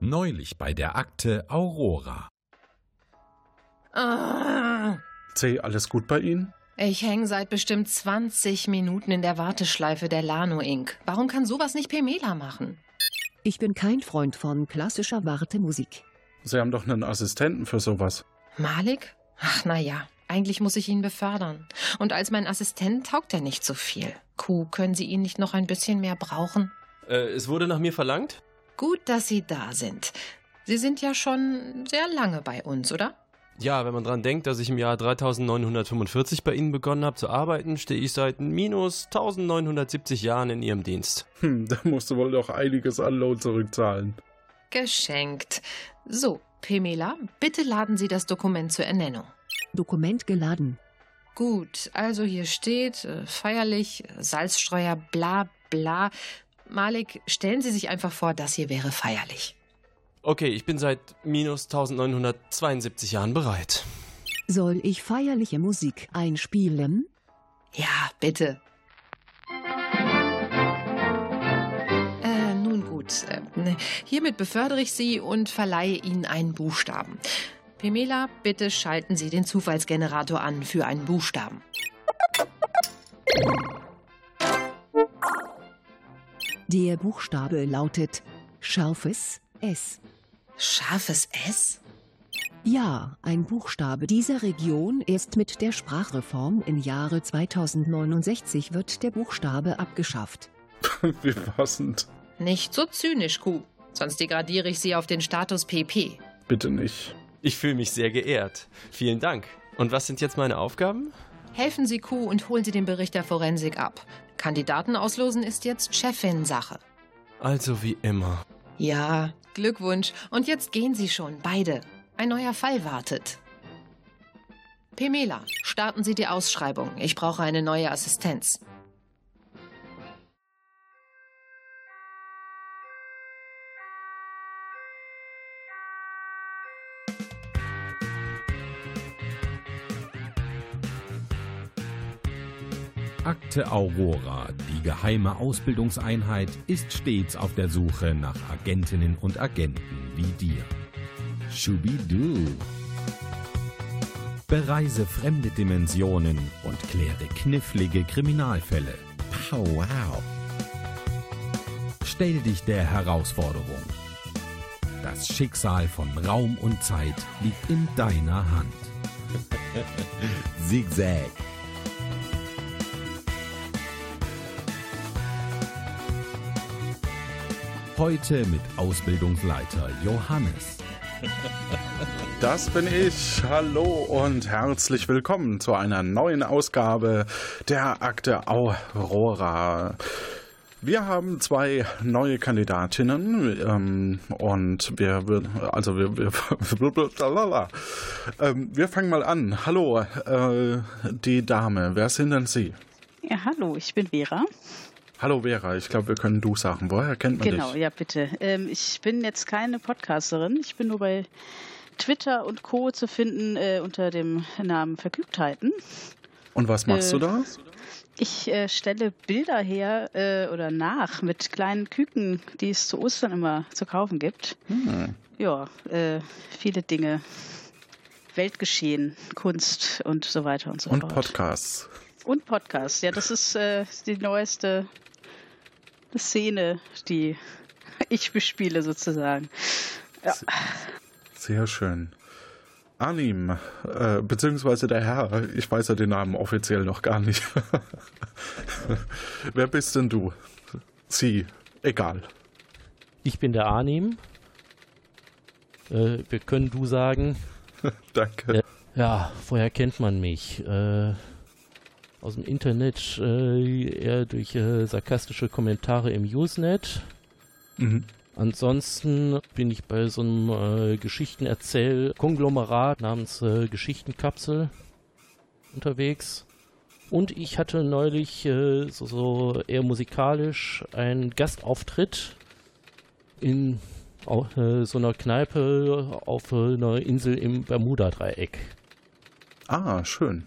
Neulich bei der Akte Aurora. Ah, C, alles gut bei Ihnen? ich hänge seit bestimmt 20 Minuten in der Warteschleife der Lano Inc. Warum kann sowas nicht Pemela machen? Ich bin kein Freund von klassischer Wartemusik. Sie haben doch einen Assistenten für sowas. Malik? Ach, na ja. Eigentlich muss ich ihn befördern. Und als mein Assistent taugt er nicht so viel. Kuh, können Sie ihn nicht noch ein bisschen mehr brauchen? Äh, es wurde nach mir verlangt? Gut, dass Sie da sind. Sie sind ja schon sehr lange bei uns, oder? Ja, wenn man dran denkt, dass ich im Jahr 3945 bei Ihnen begonnen habe zu arbeiten, stehe ich seit minus 1970 Jahren in Ihrem Dienst. Hm, da musst du wohl doch einiges an Lohn zurückzahlen. Geschenkt. So, Pemela, bitte laden Sie das Dokument zur Ernennung. Dokument geladen. Gut, also hier steht äh, feierlich, Salzstreuer, bla bla. Malik, stellen Sie sich einfach vor, das hier wäre feierlich. Okay, ich bin seit minus 1972 Jahren bereit. Soll ich feierliche Musik einspielen? Ja, bitte. Äh, nun gut. Äh, hiermit befördere ich Sie und verleihe Ihnen einen Buchstaben. Pemela, bitte schalten Sie den Zufallsgenerator an für einen Buchstaben. Der Buchstabe lautet scharfes S. Scharfes S? Ja, ein Buchstabe dieser Region ist mit der Sprachreform im Jahre 2069 wird der Buchstabe abgeschafft. Wie passend. Nicht so zynisch, Kuh. Sonst degradiere ich Sie auf den Status PP. Bitte nicht. Ich fühle mich sehr geehrt. Vielen Dank. Und was sind jetzt meine Aufgaben? Helfen Sie Kuh und holen Sie den Bericht der Forensik ab. Kandidaten auslosen ist jetzt Chefin-Sache. Also wie immer. Ja, Glückwunsch. Und jetzt gehen Sie schon, beide. Ein neuer Fall wartet. Pemela, starten Sie die Ausschreibung. Ich brauche eine neue Assistenz. Akte Aurora, die geheime Ausbildungseinheit, ist stets auf der Suche nach Agentinnen und Agenten wie dir. Schubidu. Bereise fremde Dimensionen und kläre knifflige Kriminalfälle. Pow wow. Stell dich der Herausforderung. Das Schicksal von Raum und Zeit liegt in deiner Hand. Zigzag. Heute mit Ausbildungsleiter Johannes. Das bin ich. Hallo und herzlich willkommen zu einer neuen Ausgabe der Akte Aurora. Wir haben zwei neue Kandidatinnen ähm, und wir, also wir, wir, ähm, wir fangen mal an. Hallo, äh, die Dame, wer sind denn Sie? Ja, hallo, ich bin Vera. Hallo Vera, ich glaube, wir können du sagen. Woher kennt man Genau, dich? ja, bitte. Ähm, ich bin jetzt keine Podcasterin. Ich bin nur bei Twitter und Co. zu finden äh, unter dem Namen Vergnügtheiten. Und was machst äh, du da? Ich äh, stelle Bilder her äh, oder nach mit kleinen Küken, die es zu Ostern immer zu kaufen gibt. Hm. Ja, äh, viele Dinge. Weltgeschehen, Kunst und so weiter und so Und fort. Podcasts. Und Podcast. Ja, das ist äh, die neueste Szene, die ich bespiele sozusagen. Ja. Sehr schön. Anim, äh, beziehungsweise der Herr, ich weiß ja den Namen offiziell noch gar nicht. Wer bist denn du? Sie, egal. Ich bin der Arnim. Äh, wir können du sagen. Danke. Äh, ja, woher kennt man mich? Äh, aus dem Internet äh, eher durch äh, sarkastische Kommentare im Usenet. Mhm. Ansonsten bin ich bei so einem äh, Geschichtenerzähl-Konglomerat namens äh, Geschichtenkapsel unterwegs. Und ich hatte neulich äh, so, so eher musikalisch einen Gastauftritt in au- äh, so einer Kneipe auf äh, einer Insel im Bermuda-Dreieck. Ah, schön.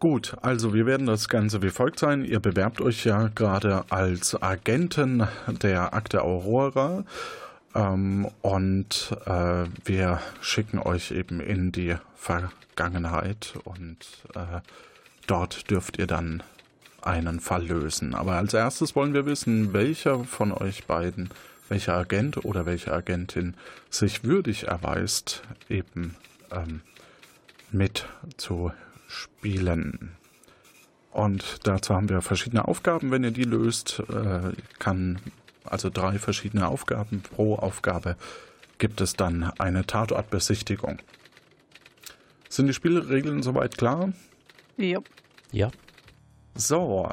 Gut, also wir werden das Ganze wie folgt sein. Ihr bewerbt euch ja gerade als Agenten der Akte Aurora. Ähm, und äh, wir schicken euch eben in die Vergangenheit und äh, dort dürft ihr dann einen Fall lösen. Aber als erstes wollen wir wissen, welcher von euch beiden, welcher Agent oder welche Agentin sich würdig erweist, eben ähm, mitzuspielen. Und dazu haben wir verschiedene Aufgaben. Wenn ihr die löst, äh, kann also drei verschiedene Aufgaben. Pro Aufgabe gibt es dann eine Tatortbesichtigung. Sind die Spielregeln soweit klar? Ja. Ja. So,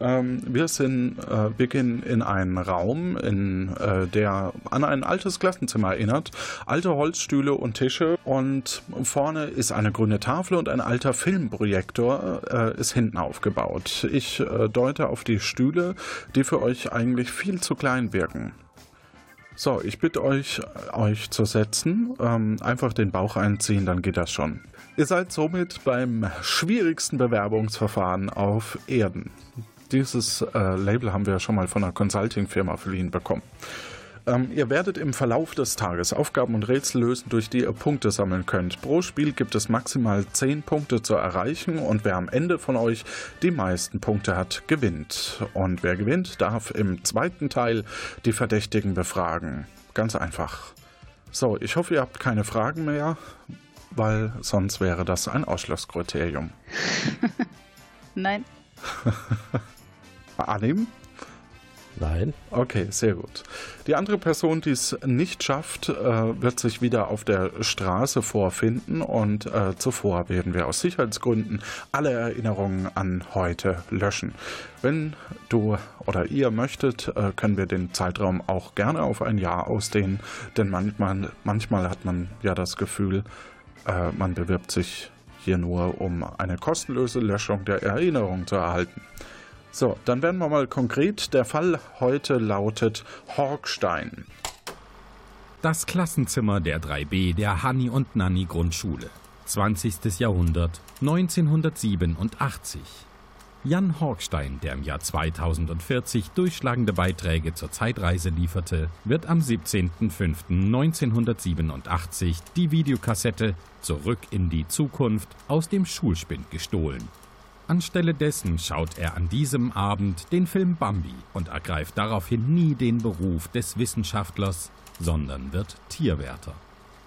ähm, wir sind, äh, wir gehen in einen Raum, in äh, der an ein altes Klassenzimmer erinnert. Alte Holzstühle und Tische und vorne ist eine grüne Tafel und ein alter Filmprojektor äh, ist hinten aufgebaut. Ich äh, deute auf die Stühle, die für euch eigentlich viel zu klein wirken. So, ich bitte euch, euch zu setzen. Ähm, einfach den Bauch einziehen, dann geht das schon. Ihr seid somit beim schwierigsten Bewerbungsverfahren auf Erden. Dieses äh, Label haben wir schon mal von einer Consulting-Firma verliehen bekommen. Ähm, ihr werdet im Verlauf des Tages Aufgaben und Rätsel lösen, durch die ihr Punkte sammeln könnt. Pro Spiel gibt es maximal 10 Punkte zu erreichen und wer am Ende von euch die meisten Punkte hat, gewinnt. Und wer gewinnt, darf im zweiten Teil die Verdächtigen befragen. Ganz einfach. So, ich hoffe, ihr habt keine Fragen mehr weil sonst wäre das ein Ausschlusskriterium. Nein. Annehmen? Nein. Okay, sehr gut. Die andere Person, die es nicht schafft, äh, wird sich wieder auf der Straße vorfinden und äh, zuvor werden wir aus Sicherheitsgründen alle Erinnerungen an heute löschen. Wenn du oder ihr möchtet, äh, können wir den Zeitraum auch gerne auf ein Jahr ausdehnen, denn manchmal, manchmal hat man ja das Gefühl, man bewirbt sich hier nur, um eine kostenlose Löschung der Erinnerung zu erhalten. So, dann werden wir mal konkret. Der Fall heute lautet Horkstein. Das Klassenzimmer der 3b der Hanni und Nanni Grundschule. 20. Jahrhundert, 1987. Jan Horkstein, der im Jahr 2040 durchschlagende Beiträge zur Zeitreise lieferte, wird am 17.05.1987 die Videokassette Zurück in die Zukunft aus dem Schulspind gestohlen. Anstelle dessen schaut er an diesem Abend den Film Bambi und ergreift daraufhin nie den Beruf des Wissenschaftlers, sondern wird Tierwärter.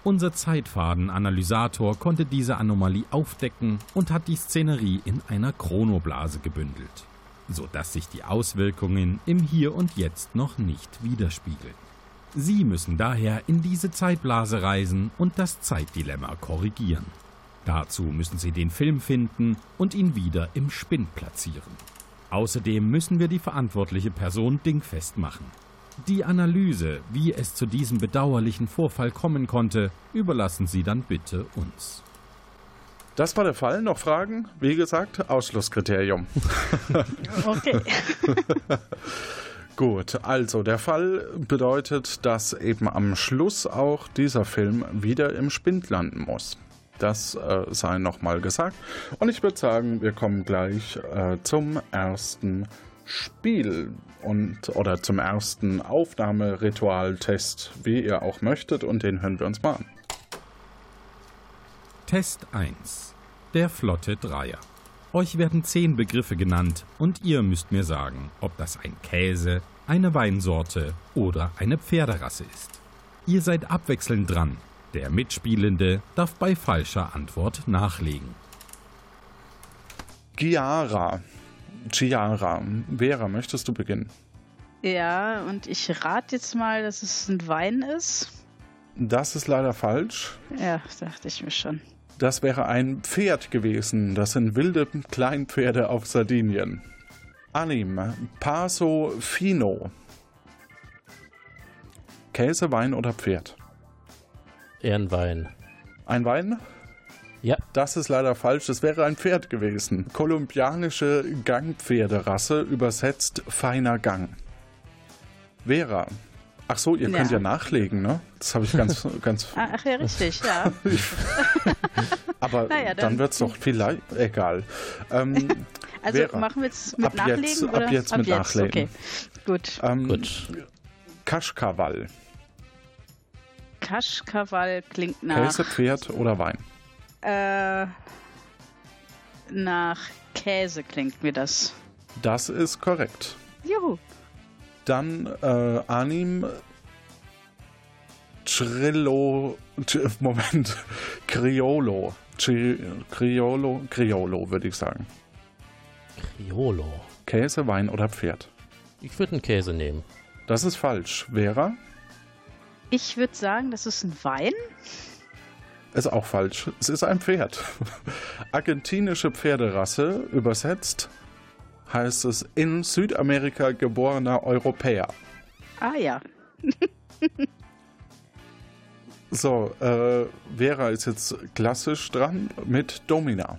Unser Zeitfaden-Analysator konnte diese Anomalie aufdecken und hat die Szenerie in einer Chronoblase gebündelt, sodass sich die Auswirkungen im Hier und Jetzt noch nicht widerspiegeln. Sie müssen daher in diese Zeitblase reisen und das Zeitdilemma korrigieren. Dazu müssen Sie den Film finden und ihn wieder im Spind platzieren. Außerdem müssen wir die verantwortliche Person dingfest machen. Die Analyse, wie es zu diesem bedauerlichen Vorfall kommen konnte, überlassen Sie dann bitte uns. Das war der Fall. Noch Fragen? Wie gesagt, Ausschlusskriterium. Okay. Gut, also der Fall bedeutet, dass eben am Schluss auch dieser Film wieder im Spind landen muss. Das äh, sei nochmal gesagt. Und ich würde sagen, wir kommen gleich äh, zum ersten Spiel und oder zum ersten Aufnahmeritualtest, wie ihr auch möchtet, und den hören wir uns mal an. Test 1. Der flotte Dreier. Euch werden zehn Begriffe genannt und ihr müsst mir sagen, ob das ein Käse, eine Weinsorte oder eine Pferderasse ist. Ihr seid abwechselnd dran. Der Mitspielende darf bei falscher Antwort nachlegen. Giara. Giara. Vera, möchtest du beginnen? Ja, und ich rate jetzt mal, dass es ein Wein ist. Das ist leider falsch. Ja, dachte ich mir schon. Das wäre ein Pferd gewesen. Das sind wilde Kleinpferde auf Sardinien. Anim, Paso Fino. Käse, Wein oder Pferd? Ehrenwein. Ein Wein? Ja. Das ist leider falsch. Das wäre ein Pferd gewesen. Kolumbianische Gangpferderasse, übersetzt feiner Gang. Vera. Ach so, ihr Ja. könnt ja nachlegen, ne? Das habe ich ganz, ganz. Ah, Ach ja, richtig, ja. Aber Naja, dann, dann- wird es doch vielleicht egal. Ähm, Also Vera, machen wir jetzt mit ab Nachlegen? jetzt- ab oder? jetzt mit Nachlegen. Okay, gut. ähm, Gut. Kaschkawal. Kaschkawal klingt nach. Käse, Pferd oder Wein? Äh, nach Käse klingt mir das. Das ist korrekt. Juhu. Dann äh, Anim Trillo. Moment. Criollo. Chi- Criollo. Criollo, würde ich sagen. Criollo. Käse, Wein oder Pferd? Ich würde einen Käse nehmen. Das ist falsch. Vera? Ich würde sagen, das ist ein Wein. Ist auch falsch. Es ist ein Pferd. Argentinische Pferderasse, übersetzt heißt es in Südamerika geborener Europäer. Ah ja. So, äh, Vera ist jetzt klassisch dran mit Domina.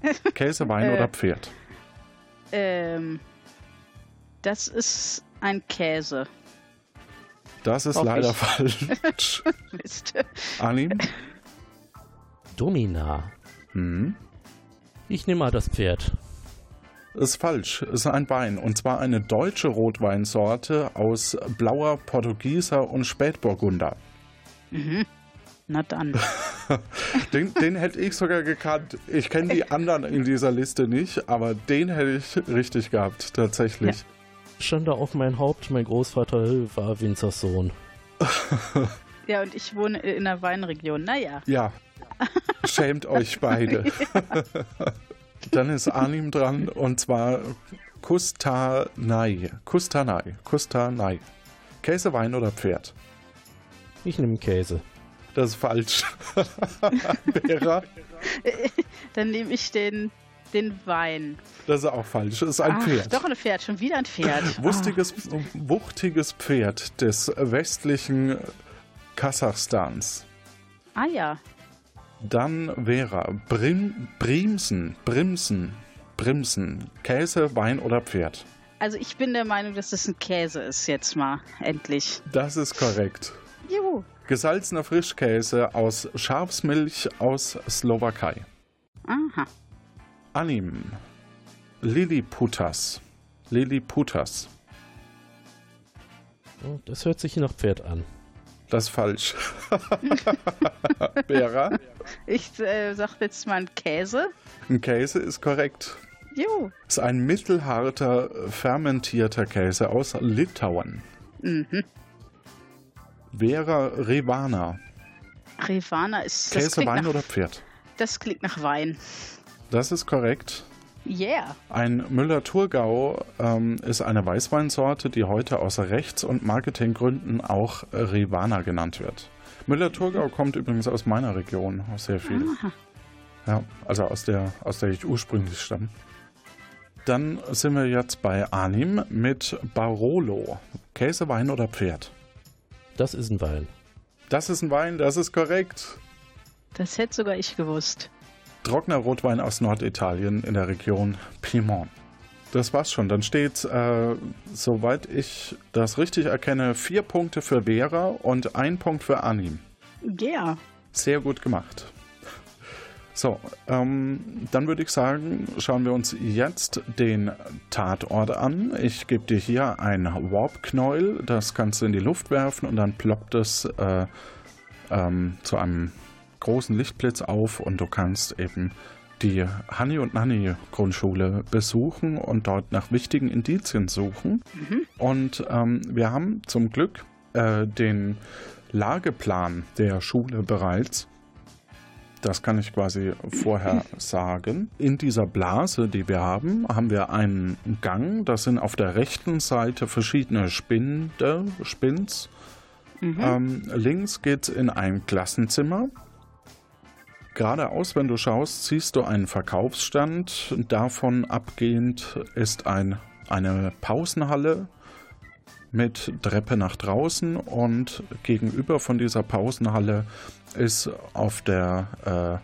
Käse, Wein Äh. oder Pferd? Ähm, das ist ein Käse. Das ist Hoff leider ich. falsch. Mist. Anim? Domina. Hm. Ich nehme mal das Pferd. Ist falsch. Ist ein Wein. Und zwar eine deutsche Rotweinsorte aus blauer Portugieser und Spätburgunder. Na dann. Den, den hätte ich sogar gekannt. Ich kenne die anderen in dieser Liste nicht, aber den hätte ich richtig gehabt, tatsächlich. Schande auf mein Haupt, mein Großvater war Winzers Sohn. Ja, und ich wohne in einer Weinregion. Naja. Ja. Schämt euch beide. Dann ist Arnim dran und zwar Kustanai. Kustanai. Kustanai. Käse, Wein oder Pferd? Ich nehme Käse. Das ist falsch. Vera, Dann nehme ich den, den Wein. das ist auch falsch. Das ist ein Ach, Pferd. Doch ein Pferd, schon wieder ein Pferd. Wuchtiges, wuchtiges Pferd des westlichen Kasachstans. Ah ja. Dann Vera, Brim, Brimsen, Brimsen, Brimsen. Käse, Wein oder Pferd? Also ich bin der Meinung, dass das ein Käse ist jetzt mal. Endlich. Das ist korrekt. Juhu. Gesalzener Frischkäse aus Schafsmilch aus Slowakei. Aha. Anim. Liliputas. Liliputas. Oh, Das hört sich nach Pferd an. Das ist falsch. Vera, Ich äh, sag jetzt mal ein Käse. ein Käse ist korrekt. Juhu. ist ein mittelharter, fermentierter Käse aus Litauen. Mhm. Vera Revana. Rivana ist. Käse, Wein nach, oder Pferd? das klingt nach Wein. Das ist korrekt. Yeah. Ein Müller-Thurgau ähm, ist eine Weißweinsorte, die heute aus Rechts- und Marketinggründen auch Rivana genannt wird. Müller-Thurgau kommt übrigens aus meiner Region, auch sehr viel. Ja, also aus der, aus der ich ursprünglich stamme. Dann sind wir jetzt bei Anim mit Barolo. Käse, Wein oder Pferd? Das ist ein Wein. Das ist ein Wein, das ist korrekt. Das hätte sogar ich gewusst. Trockener Rotwein aus Norditalien in der Region Piemont. Das war's schon. Dann steht, äh, soweit ich das richtig erkenne, vier Punkte für Vera und ein Punkt für Anim. Yeah. Sehr gut gemacht. So, ähm, dann würde ich sagen, schauen wir uns jetzt den Tatort an. Ich gebe dir hier ein Warp-Knäuel, das kannst du in die Luft werfen und dann ploppt es äh, ähm, zu einem großen Lichtblitz auf und du kannst eben die Hanni und Nanni Grundschule besuchen und dort nach wichtigen Indizien suchen. Und ähm, wir haben zum Glück äh, den Lageplan der Schule bereits. Das kann ich quasi vorher sagen. In dieser Blase, die wir haben, haben wir einen Gang. Das sind auf der rechten Seite verschiedene Spinde, Spins. Ähm, links geht es in ein Klassenzimmer. Geradeaus, wenn du schaust, siehst du einen Verkaufsstand. Davon abgehend ist ein, eine Pausenhalle mit Treppe nach draußen und gegenüber von dieser Pausenhalle ist auf der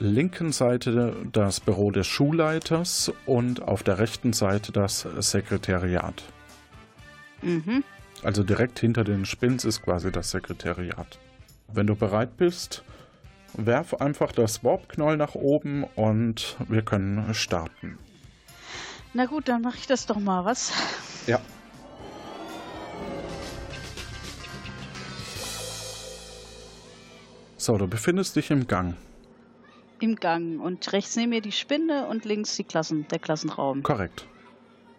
äh, linken Seite das Büro des Schulleiters und auf der rechten Seite das Sekretariat. Mhm. Also direkt hinter den Spins ist quasi das Sekretariat. Wenn du bereit bist, werf einfach das Warp-Knoll nach oben und wir können starten. Na gut, dann mache ich das doch mal, was? Ja. So, du befindest dich im Gang. Im Gang. Und rechts neben mir die Spinde und links die Klassen, der Klassenraum. Korrekt.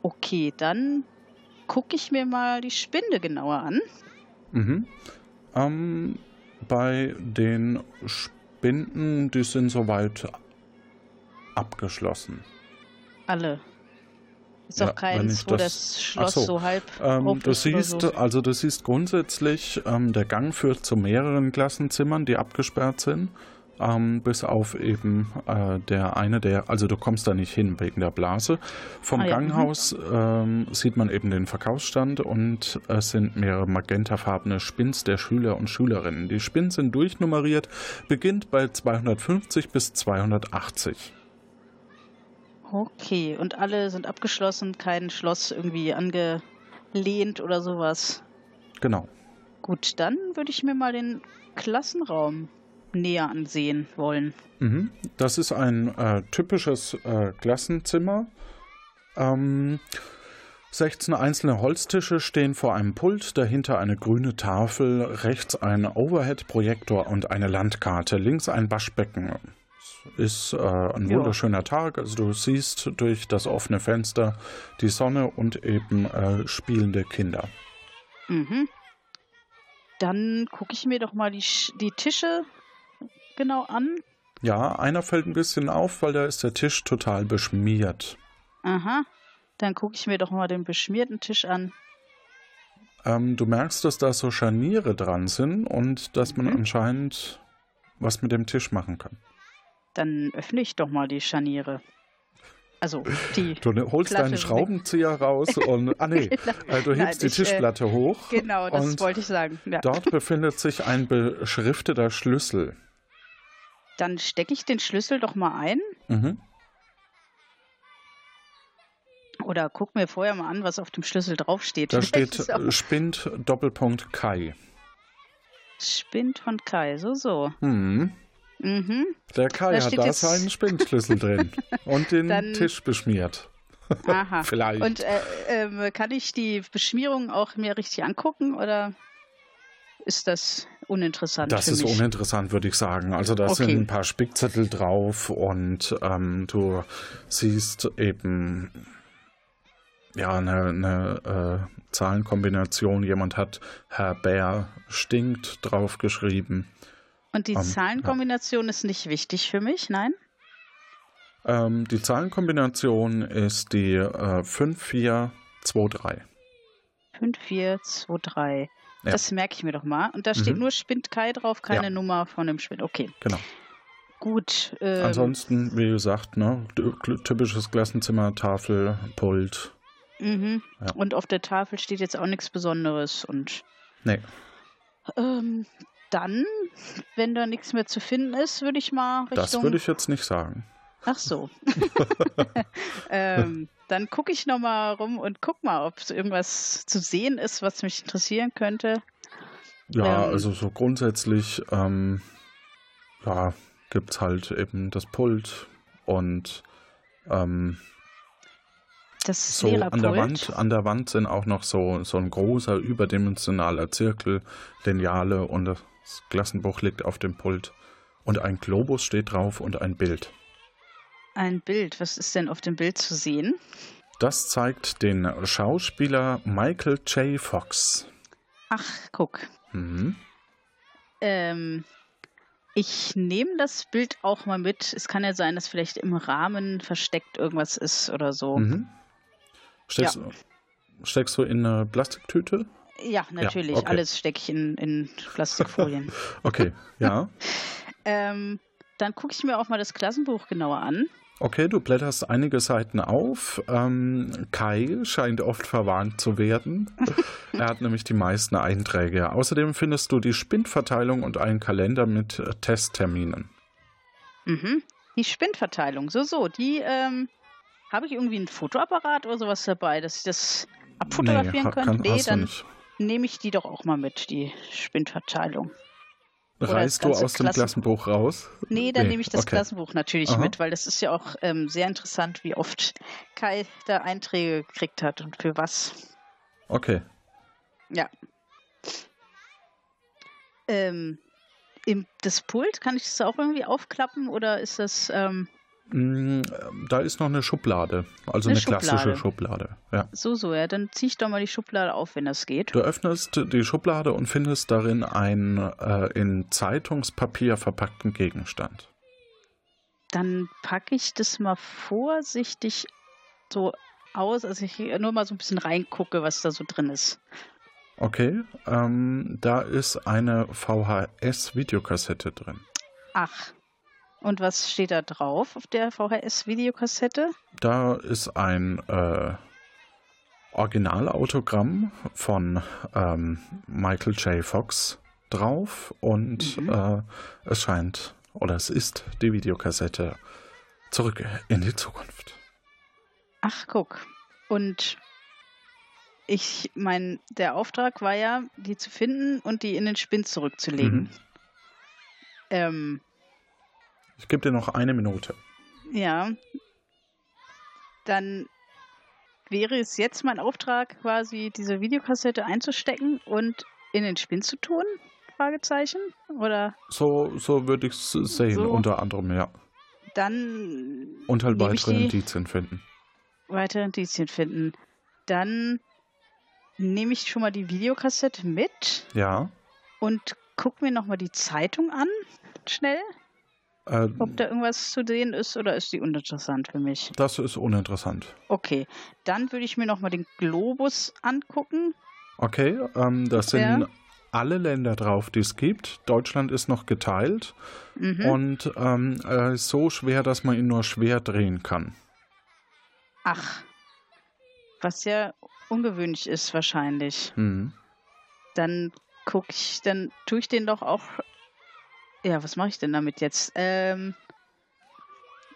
Okay, dann gucke ich mir mal die Spinde genauer an. Mhm. Ähm, bei den Spinden, die sind soweit abgeschlossen. Alle. Ist Ja, auch keins, wo das- das Schloss so. so. halb Ähm, ist oder siehst, so. also du siehst grundsätzlich, ähm, der Gang führt zu mehreren Klassenzimmern, die abgesperrt sind. Ähm, bis auf eben äh, der eine, der, also du kommst da nicht hin wegen der Blase. Vom Ah ja, mhm. Ganghaus ähm, sieht man eben den Verkaufsstand und es sind mehrere magentafarbene Spins der Schüler und Schülerinnen. Die Spins sind durchnummeriert, beginnt bei 250 bis 280. Okay, und alle sind abgeschlossen, kein Schloss irgendwie angelehnt oder sowas. Genau. Gut, dann würde ich mir mal den Klassenraum näher ansehen wollen. Mhm. Das ist ein äh, typisches äh, Klassenzimmer. Ähm, 16 einzelne Holztische stehen vor einem Pult, dahinter eine grüne Tafel, rechts ein Overhead-Projektor und eine Landkarte, links ein Waschbecken. Es ist äh, ein Ja. wunderschöner Tag, also du siehst durch das offene Fenster die Sonne und eben äh, spielende Kinder. Mhm. Dann gucke ich mir doch mal die, die Tische genau an. Ja, einer fällt ein bisschen auf, weil da ist der Tisch total beschmiert. Aha. Dann gucke ich mir doch mal den beschmierten Tisch an. Ähm, du merkst, dass da so Scharniere dran sind und dass man Mhm. anscheinend was mit dem Tisch machen kann. Dann öffne ich doch mal die Scharniere. Also die. Du ne- holst Platte deinen weg. Schraubenzieher raus und. Ah, nee. Äh, du Nein, hebst die ich, äh, Tischplatte hoch. Genau, das wollte ich sagen. Ja. Dort befindet sich ein beschrifteter Schlüssel. Dann stecke ich den Schlüssel doch mal ein Mhm. oder guck mir vorher mal an, was auf dem Schlüssel draufsteht. Da Vielleicht steht äh, Spind Doppelpunkt Kai. Spind von Kai, so, so. Hm. Mhm. Der Kai Da hat da seinen Spindschlüssel drin und den Dann- Tisch beschmiert. Aha. Vielleicht. Und äh, ähm, kann ich die Beschmierung auch mir richtig angucken oder ist das uninteressant Das ist mich? uninteressant, würde ich sagen. Also da Okay. sind ein paar Spickzettel drauf und ähm, du siehst eben ja eine, eine äh, Zahlenkombination. Jemand hat Herr Bär stinkt draufgeschrieben. Und die Ähm, Zahlenkombination ist nicht wichtig für mich, nein? Ähm, die Zahlenkombination ist die äh, 5423. 5, 4, 2, 3. Ja. Das merke ich mir doch mal. Und da steht Mhm. nur Spind Kai drauf, keine Ja. Nummer von dem Spind. Okay, Genau. gut. Ähm, Ansonsten, wie gesagt, ne, ty- typisches Klassenzimmer, Tafel, Pult. mhm. Ja. Und auf der Tafel steht jetzt auch nichts Besonderes. Und Nee. ähm, dann, wenn da nichts mehr zu finden ist, würde ich mal Richtung... Das würde ich jetzt nicht sagen. Ach so. ähm, dann gucke ich nochmal rum und guck mal, ob irgendwas zu sehen ist, was mich interessieren könnte. Ja, Ähm. also so grundsätzlich, ähm, ja, gibt's halt eben das Pult und ähm, Das so an der. Wand, an der Wand sind auch noch so, so ein großer überdimensionaler Zirkel, Lineale und das Klassenbuch liegt auf dem Pult. Und ein Globus steht drauf und ein Bild. Ein Bild. Was ist denn auf dem Bild zu sehen? Das zeigt den Schauspieler Michael J. Fox. Ach, guck. Mhm. Ähm, ich nehme das Bild auch mal mit. Es kann ja sein, dass vielleicht im Rahmen versteckt irgendwas ist oder so. Mhm. Steckst, steckst du in eine Plastiktüte? Ja, natürlich. okay. Alles stecke ich in, in Plastikfolien. Okay, ja. ähm, dann gucke ich mir auch mal das Klassenbuch genauer an. Okay, du blätterst einige Seiten auf. Ähm, Kai scheint oft verwarnt zu werden. er hat nämlich die meisten Einträge. Außerdem findest du die Spindverteilung und einen Kalender mit äh, Testterminen. Mhm. Die Spindverteilung, so, so. Die, ähm, habe ich irgendwie einen Fotoapparat oder sowas dabei, dass ich das abfotografieren könnte? kann- nee, hast du dann nehme ich die doch auch mal mit, die Spindverteilung. Reißt du aus dem Klassen- Klassenbuch raus? Nee, dann Nee, nehme ich das okay. Klassenbuch natürlich Aha. mit, weil das ist ja auch ähm, sehr interessant, wie oft Kai da Einträge gekriegt hat und für was. Okay. Ja. Ähm, im, das Pult, kann ich das auch irgendwie aufklappen oder ist das. Ähm, Da ist noch eine Schublade, also Eine eine, klassische Schublade. Schublade. Ja. so, so, ja, dann zieh ich doch mal die Schublade auf, wenn das geht. Du öffnest die Schublade und findest darin einen äh, in Zeitungspapier verpackten Gegenstand. Dann packe ich das mal vorsichtig so aus, also ich nur mal so ein bisschen reingucke, was da so drin ist. Okay, ähm, da ist eine VHS-Videokassette drin. Ach. Und was steht da drauf auf der VHS-Videokassette? Da ist ein äh, Originalautogramm von ähm, Michael J. Fox drauf und Mhm. äh, es scheint, oder es ist die Videokassette zurück in die Zukunft. Ach, guck. Und ich mein, der Auftrag war ja, die zu finden und die in den Spind zurückzulegen. Mhm. Ähm, Ich gebe dir noch eine Minute. ja. Dann wäre es jetzt mein Auftrag, quasi diese Videokassette einzustecken und in den Spind zu tun? Fragezeichen. Oder So, so würde ich es sehen, So. unter anderem, ja. dann Und halt weitere Indizien finden. weitere Indizien finden. Dann nehme ich schon mal die Videokassette mit Ja. und guck mir nochmal die Zeitung an, schnell, Äh, ob da irgendwas zu sehen ist oder ist die uninteressant für mich. das ist uninteressant. Okay, dann würde ich mir nochmal den Globus angucken. Okay, ähm, das sind Ja. alle Länder drauf, die es gibt. Deutschland ist noch geteilt Mhm. und ähm, ist so schwer, dass man ihn nur schwer drehen kann. Ach, was ja ungewöhnlich ist wahrscheinlich. Mhm. Dann gucke ich, dann tue ich den doch auch. Ja, was mache ich denn damit jetzt? Ähm,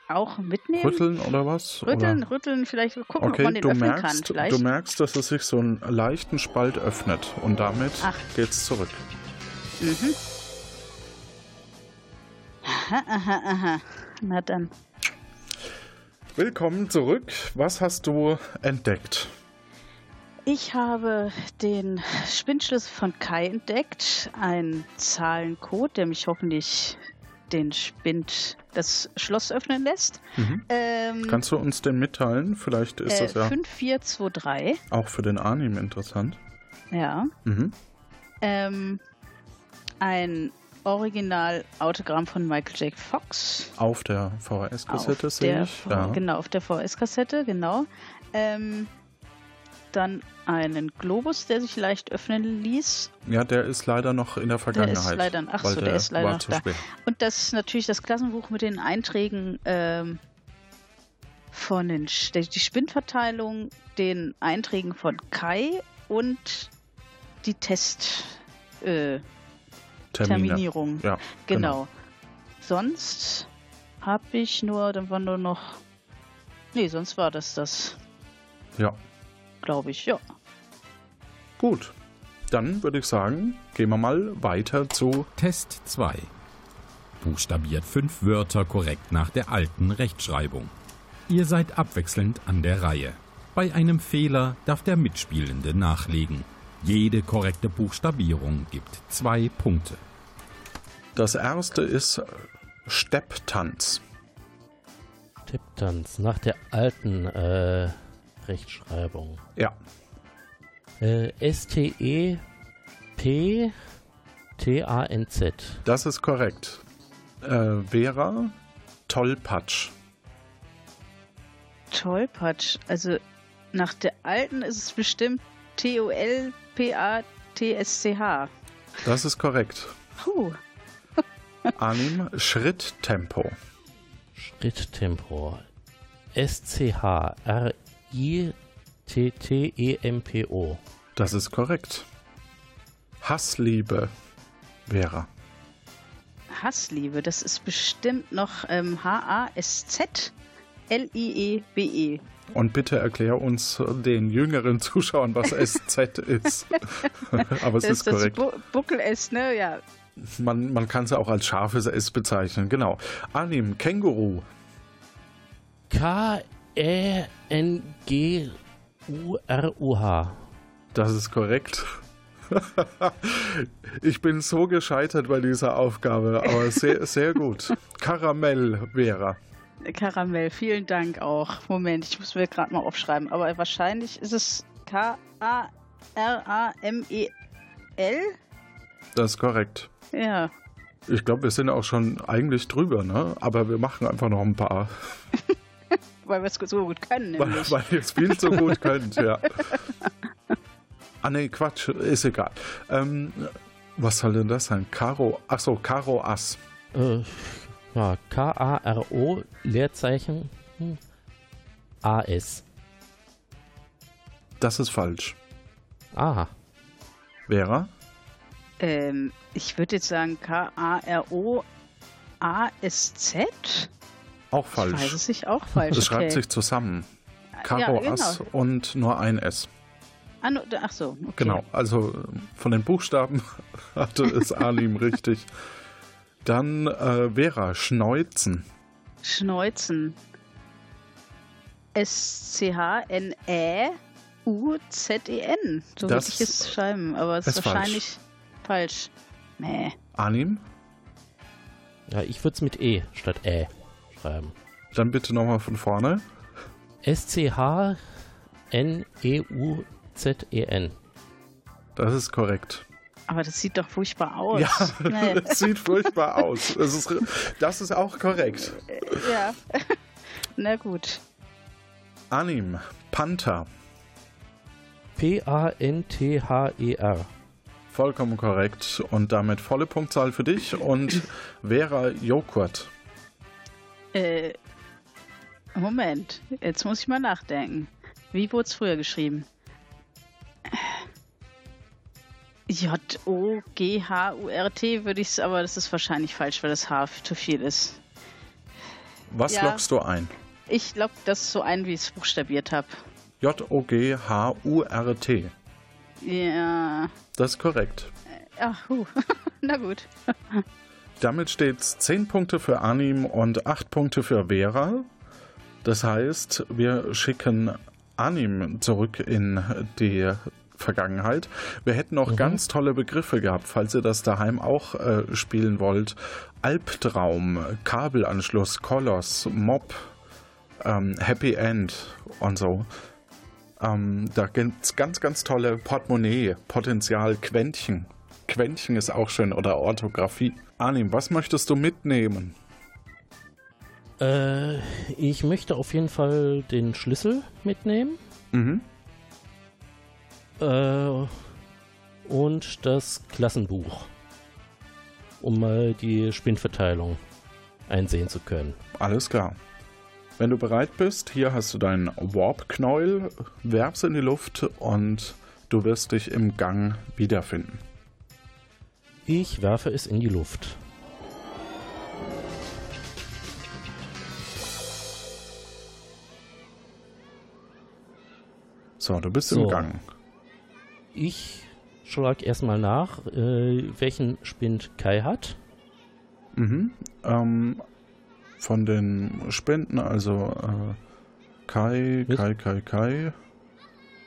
auch mitnehmen? Rütteln oder was? Rütteln, Oder? rütteln, vielleicht gucken, ob Okay, man den du öffnen kann. merkst, Vielleicht. du merkst, dass es sich so einen leichten Spalt öffnet und damit Ach. geht's zurück. Mhm. Aha, aha, aha. Na dann. Willkommen zurück. Was hast du entdeckt? Ich habe den Spinnschlüssel von Kai entdeckt. Ein Zahlencode, der mich hoffentlich den Spind, das Schloss öffnen lässt. Mhm. Ähm, Kannst du uns den mitteilen? Vielleicht ist äh, das ja 5423. auch für den Arnim interessant. Ja. Mhm. Ähm, ein Original-Autogramm von Michael J. Fox. Auf der VHS-Kassette sehe ich. Ja. Genau, auf der VS-Kassette, genau. Ähm, dann einen Globus, der sich leicht öffnen ließ. ja, der ist leider noch in der Vergangenheit. leider- ach so, der ist leider noch da. Und das ist natürlich das Klassenbuch mit den Einträgen ähm, von den der- die Spindverteilung, den Einträgen von Kai und die Test äh. Ja, Genau. Sonst habe ich nur, dann war nur noch. Nee, sonst war das das, Ja, glaube ich, ja. gut. Dann würde ich sagen, gehen wir mal weiter zu. Test 2. Buchstabiert fünf Wörter korrekt nach der alten Rechtschreibung. Ihr seid abwechselnd an der Reihe. Bei einem Fehler darf der Mitspielende nachlegen. Jede korrekte Buchstabierung gibt zwei Punkte. Das erste ist Stepptanz. Tipptanz nach der alten äh, Rechtschreibung. Ja, Äh, S-T-E-P-T-A-N-Z. das ist korrekt. Äh, Vera, Tollpatsch. Tollpatsch. Also nach der alten ist es bestimmt T-O-L-P-A-T-S-C-H. Das ist korrekt. Puh. Arnim, Schritttempo. Schritttempo. S-C-H-R-I-T-T-E-M-P-O. Das ist korrekt. Hassliebe, Vera. Hassliebe, das ist bestimmt noch ähm, H-A-S-Z-L-I-E-B-E. Und bitte erklär uns den jüngeren Zuschauern, was SZ ist. Aber es Das ist ist das korrekt. Bu Buckel-S, ne? Ja. Man, man kann es auch als scharfes S bezeichnen. Genau. Arnim, Känguru. K-E-N-G-U-R-U-H. Das ist korrekt. ich bin so gescheitert bei dieser Aufgabe, aber sehr, sehr gut. Karamell, Vera. Karamell, vielen Dank auch. Moment, ich muss mir gerade mal aufschreiben. Aber wahrscheinlich ist es K-A-R-A-M-E-L? Das ist korrekt. Ja. Ich glaube, wir sind auch schon eigentlich drüber, ne? Aber wir machen einfach noch ein paar. weil wir es so gut können, Weil, nämlich. weil ihr es viel so gut könnt, ja. Ah, nee, Quatsch, ist egal. Ähm, was soll denn das sein? Karo, achso, Karo Ass. Äh, ja, K-A-R-O, Leerzeichen hm, A-S. Das ist falsch. Aha. Vera? Ähm, ich würde jetzt sagen K-A-R-O-A-S-Z? Auch Ich weiß falsch. es nicht, auch falsch. Das schreibt okay. sich zusammen. ja, Karo genau. Ass und nur ein S. Ah, no, ach so, okay. Genau, also äh, von den Buchstaben hatte es Alim richtig. Dann äh, Vera, Schneuzen. Schneuzen. S-C-H-N-E-U-Z-E-N. So würde ich es schreiben, aber es ist ist falsch. wahrscheinlich falsch. Nee. Anim, Ja, ich würde es mit E statt Ä schreiben. dann bitte nochmal von vorne. S-C-H-N-E-U-Z-E-N. Das ist korrekt. Aber das sieht doch furchtbar aus. Ja, Nee. das sieht furchtbar aus. Das ist, das ist auch korrekt. ja. Na gut. Anim, Panther. P-A-N-T-H-E-R. Vollkommen korrekt. Und damit volle Punktzahl für dich. Und Vera, Joghurt. Äh, Moment, jetzt muss ich mal nachdenken. Wie wurde es früher geschrieben? J-O-G-H-U-R-T würde ich es, aber das ist wahrscheinlich falsch, weil das H zu viel ist. Was Ja. loggst du ein? Ich logge das so ein, wie ich es buchstabiert habe. J-O-G-H-U-R-T. Ja. Das ist korrekt. Ach, huh. Na gut. Damit steht es 10 Punkte für Anim und 8 Punkte für Vera. Das heißt, wir schicken Anim zurück in die Vergangenheit. Wir hätten noch ganz tolle Begriffe gehabt, falls ihr das daheim auch äh, spielen wollt. Albtraum, Kabelanschluss, Koloss, Mob, ähm, Happy End und so. Ähm, da gibt es ganz, ganz tolle Portemonnaie, Potenzial, Quäntchen. Quäntchen ist auch schön oder Orthographie. Arnim, was möchtest du mitnehmen? Äh, ich möchte auf jeden Fall den Schlüssel mitnehmen. Mhm. Äh, und das Klassenbuch. Um mal die Spinnverteilung einsehen zu können. Alles klar. Wenn du bereit bist, hier hast du deinen Warp-Knäuel, werf's in die Luft und du wirst dich im Gang wiederfinden. Ich werfe es in die Luft. So, du bist So. im Gang. Ich schlag erstmal nach, äh, welchen Spind Kai hat. Mhm. Ähm, von den Spenden, also äh, Kai, Mit- Kai, Kai, Kai,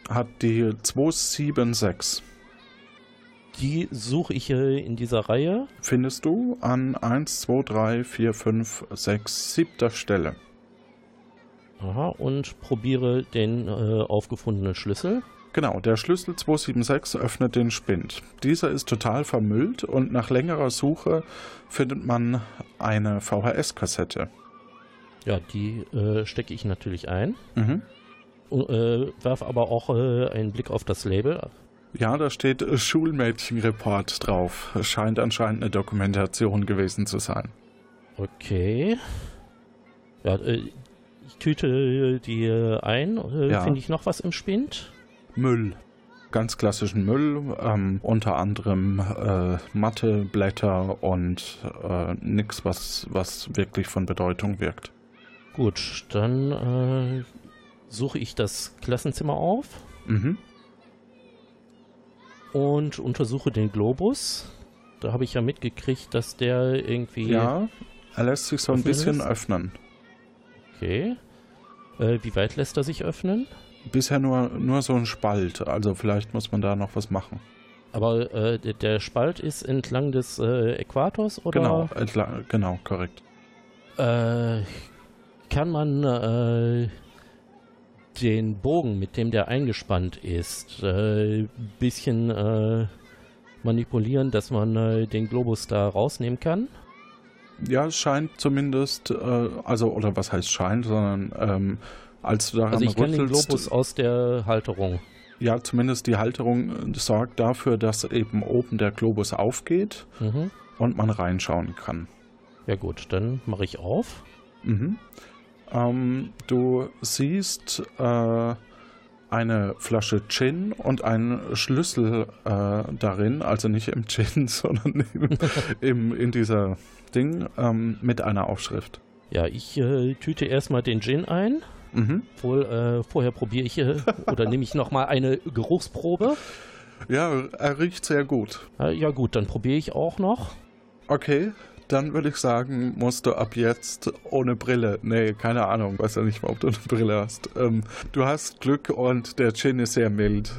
hat die 276. Die suche ich in dieser Reihe. Findest du an 1, 2, 3, 4, 5, 6, 7. Stelle. Aha, und probiere den äh, aufgefundenen Schlüssel. Genau, der Schlüssel 276 öffnet den Spind. Dieser ist total vermüllt und nach längerer Suche findet man eine VHS-Kassette. Ja, die äh, stecke ich natürlich ein. Mhm. Und, äh, werfe aber auch äh, einen Blick auf das Label. Ja, da steht Schulmädchenreport drauf. Scheint anscheinend eine Dokumentation gewesen zu sein. Okay. Ja, äh, ich tüte die ein. Äh, Ja. Finde ich noch was im Spind? Müll. Ganz klassischen Müll, ähm, unter anderem äh, Matte, Blätter und äh, nichts, was, was wirklich von Bedeutung wirkt. Gut, dann äh, suche ich das Klassenzimmer auf Mhm. Und untersuche den Globus. Da habe ich ja mitgekriegt, dass der irgendwie. Ja, er lässt sich so ein bisschen ist? öffnen. Okay. Äh, wie weit lässt er sich öffnen? Bisher nur, nur so ein Spalt, also vielleicht muss man da noch was machen. Aber äh, der, der Spalt ist entlang des äh, Äquators, oder? Genau, entlang, genau, korrekt. Äh, kann man äh, den Bogen, mit dem der eingespannt ist, ein äh, bisschen äh, manipulieren, dass man äh, den Globus da rausnehmen kann? Ja, es scheint zumindest, äh, also, oder was heißt scheint, sondern ähm, als du daran Also ich kenne den Globus aus der Halterung. ja, zumindest die Halterung äh, sorgt dafür, dass eben oben der Globus aufgeht Mhm. und man reinschauen kann. Ja gut, dann mache ich auf. Mhm. Ähm, du siehst äh, eine Flasche Gin und einen Schlüssel äh, darin, also nicht im Gin, sondern im, im, in dieser Ding ähm, mit einer Aufschrift. Ja, ich äh, tüte erstmal den Gin ein. Mhm. Wohl, äh, vorher probiere ich äh, oder nehme ich nochmal eine Geruchsprobe. Ja, er riecht sehr gut. Ja gut, dann probiere ich auch noch. Okay, dann würde ich sagen, musst du ab jetzt ohne Brille. Nee, keine Ahnung, weiß ja nicht mal, ob du eine Brille hast. Ähm, du hast Glück und der Gin ist sehr mild.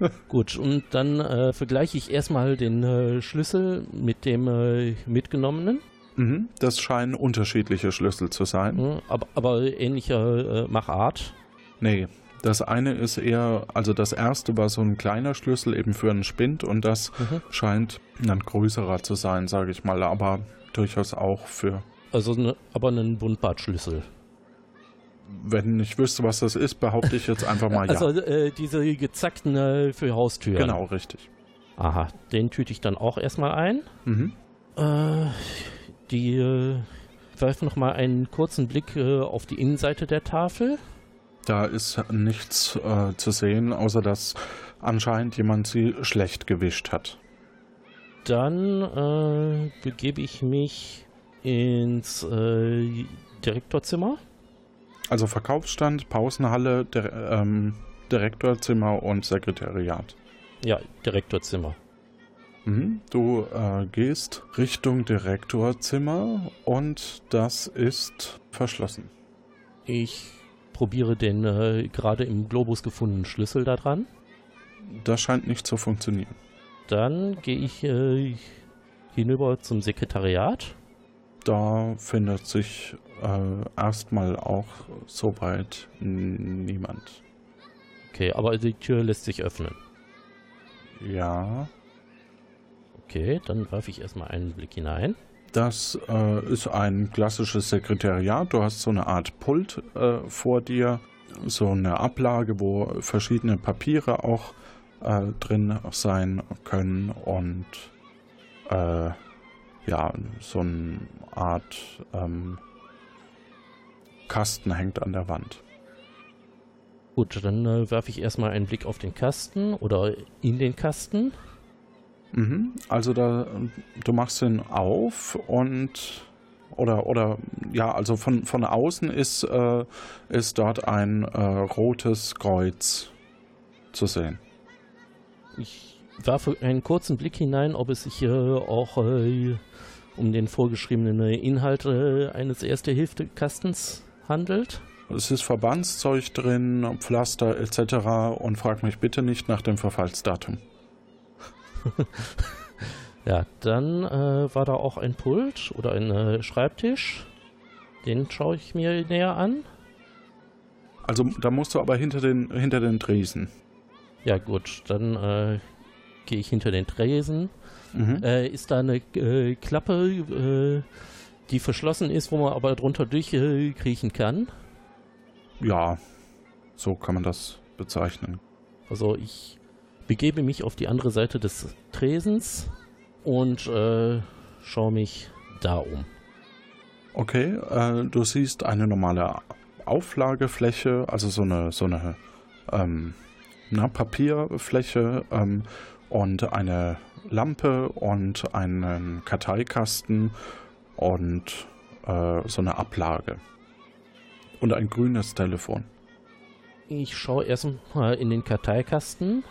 Gut, und dann äh, vergleiche ich erstmal den äh, Schlüssel mit dem äh, mitgenommenen. Mhm. Das scheinen unterschiedliche Schlüssel zu sein. Ja, aber, aber ähnlicher äh, Machart. Nee, das eine ist eher, also das erste war so ein kleiner Schlüssel eben für einen Spind und das Mhm. scheint ein größerer zu sein, sage ich mal, aber durchaus auch für, Also ne, aber einen Buntbartschlüssel. wenn ich wüsste, was das ist, behaupte ich jetzt einfach mal also ja. äh, diese gezackten äh, für Haustüren. Genau, richtig. Aha, den tüte ich dann auch erstmal ein. Mhm. Äh, die äh, werfen nochmal einen kurzen Blick äh, auf die Innenseite der Tafel. Da ist nichts äh, zu sehen, außer dass anscheinend jemand sie schlecht gewischt hat. Dann äh, begebe ich mich ins äh, Direktorzimmer. Also Verkaufsstand, Pausenhalle, der, ähm, Direktorzimmer und Sekretariat. Ja, Direktorzimmer. Mhm. Du äh, gehst Richtung Direktorzimmer und das ist verschlossen. Ich probiere den äh, gerade im Globus gefundenen Schlüssel da dran. Das scheint nicht zu funktionieren. Dann gehe ich äh, hinüber zum Sekretariat. Da findet sich äh, erstmal auch soweit niemand. Okay, aber die Tür lässt sich öffnen. Ja, Okay, dann werfe ich erstmal einen Blick hinein. das äh, ist ein klassisches Sekretariat. Du hast so eine Art Pult äh, vor dir, so eine Ablage, wo verschiedene Papiere auch äh, drin sein können und äh, ja, so eine Art ähm, Kasten hängt an der Wand. Gut, dann äh, werfe ich erstmal einen Blick auf den Kasten oder in den Kasten. Mhm. Also da, du machst ihn auf und oder oder ja, also von, von außen ist, äh, ist dort ein äh, rotes Kreuz zu sehen. Ich werfe einen kurzen Blick hinein, ob es sich äh, auch äh, um den vorgeschriebenen Inhalt äh, eines Erste-Hilfe-Kastens handelt. Es ist Verbandszeug drin, Pflaster etc. und frag mich bitte nicht nach dem Verfallsdatum. Ja, dann äh, war da auch ein Pult oder ein äh, Schreibtisch. Den schaue ich mir näher an. Also da musst du aber hinter den hinter den Tresen. Ja gut, dann äh, gehe ich hinter den Tresen. Mhm. Äh, ist da eine äh, Klappe, äh, die verschlossen ist, wo man aber drunter durchkriechen äh, kann? Ja, so kann man das bezeichnen. Also ich begebe mich auf die andere Seite des Tresens und äh, schaue mich da um. Okay, äh, du siehst eine normale Auflagefläche, also so eine, so eine ähm, na, Papierfläche ähm, und eine Lampe und einen Karteikasten und äh, so eine Ablage. Und ein grünes Telefon. Ich schaue erstmal in den Karteikasten,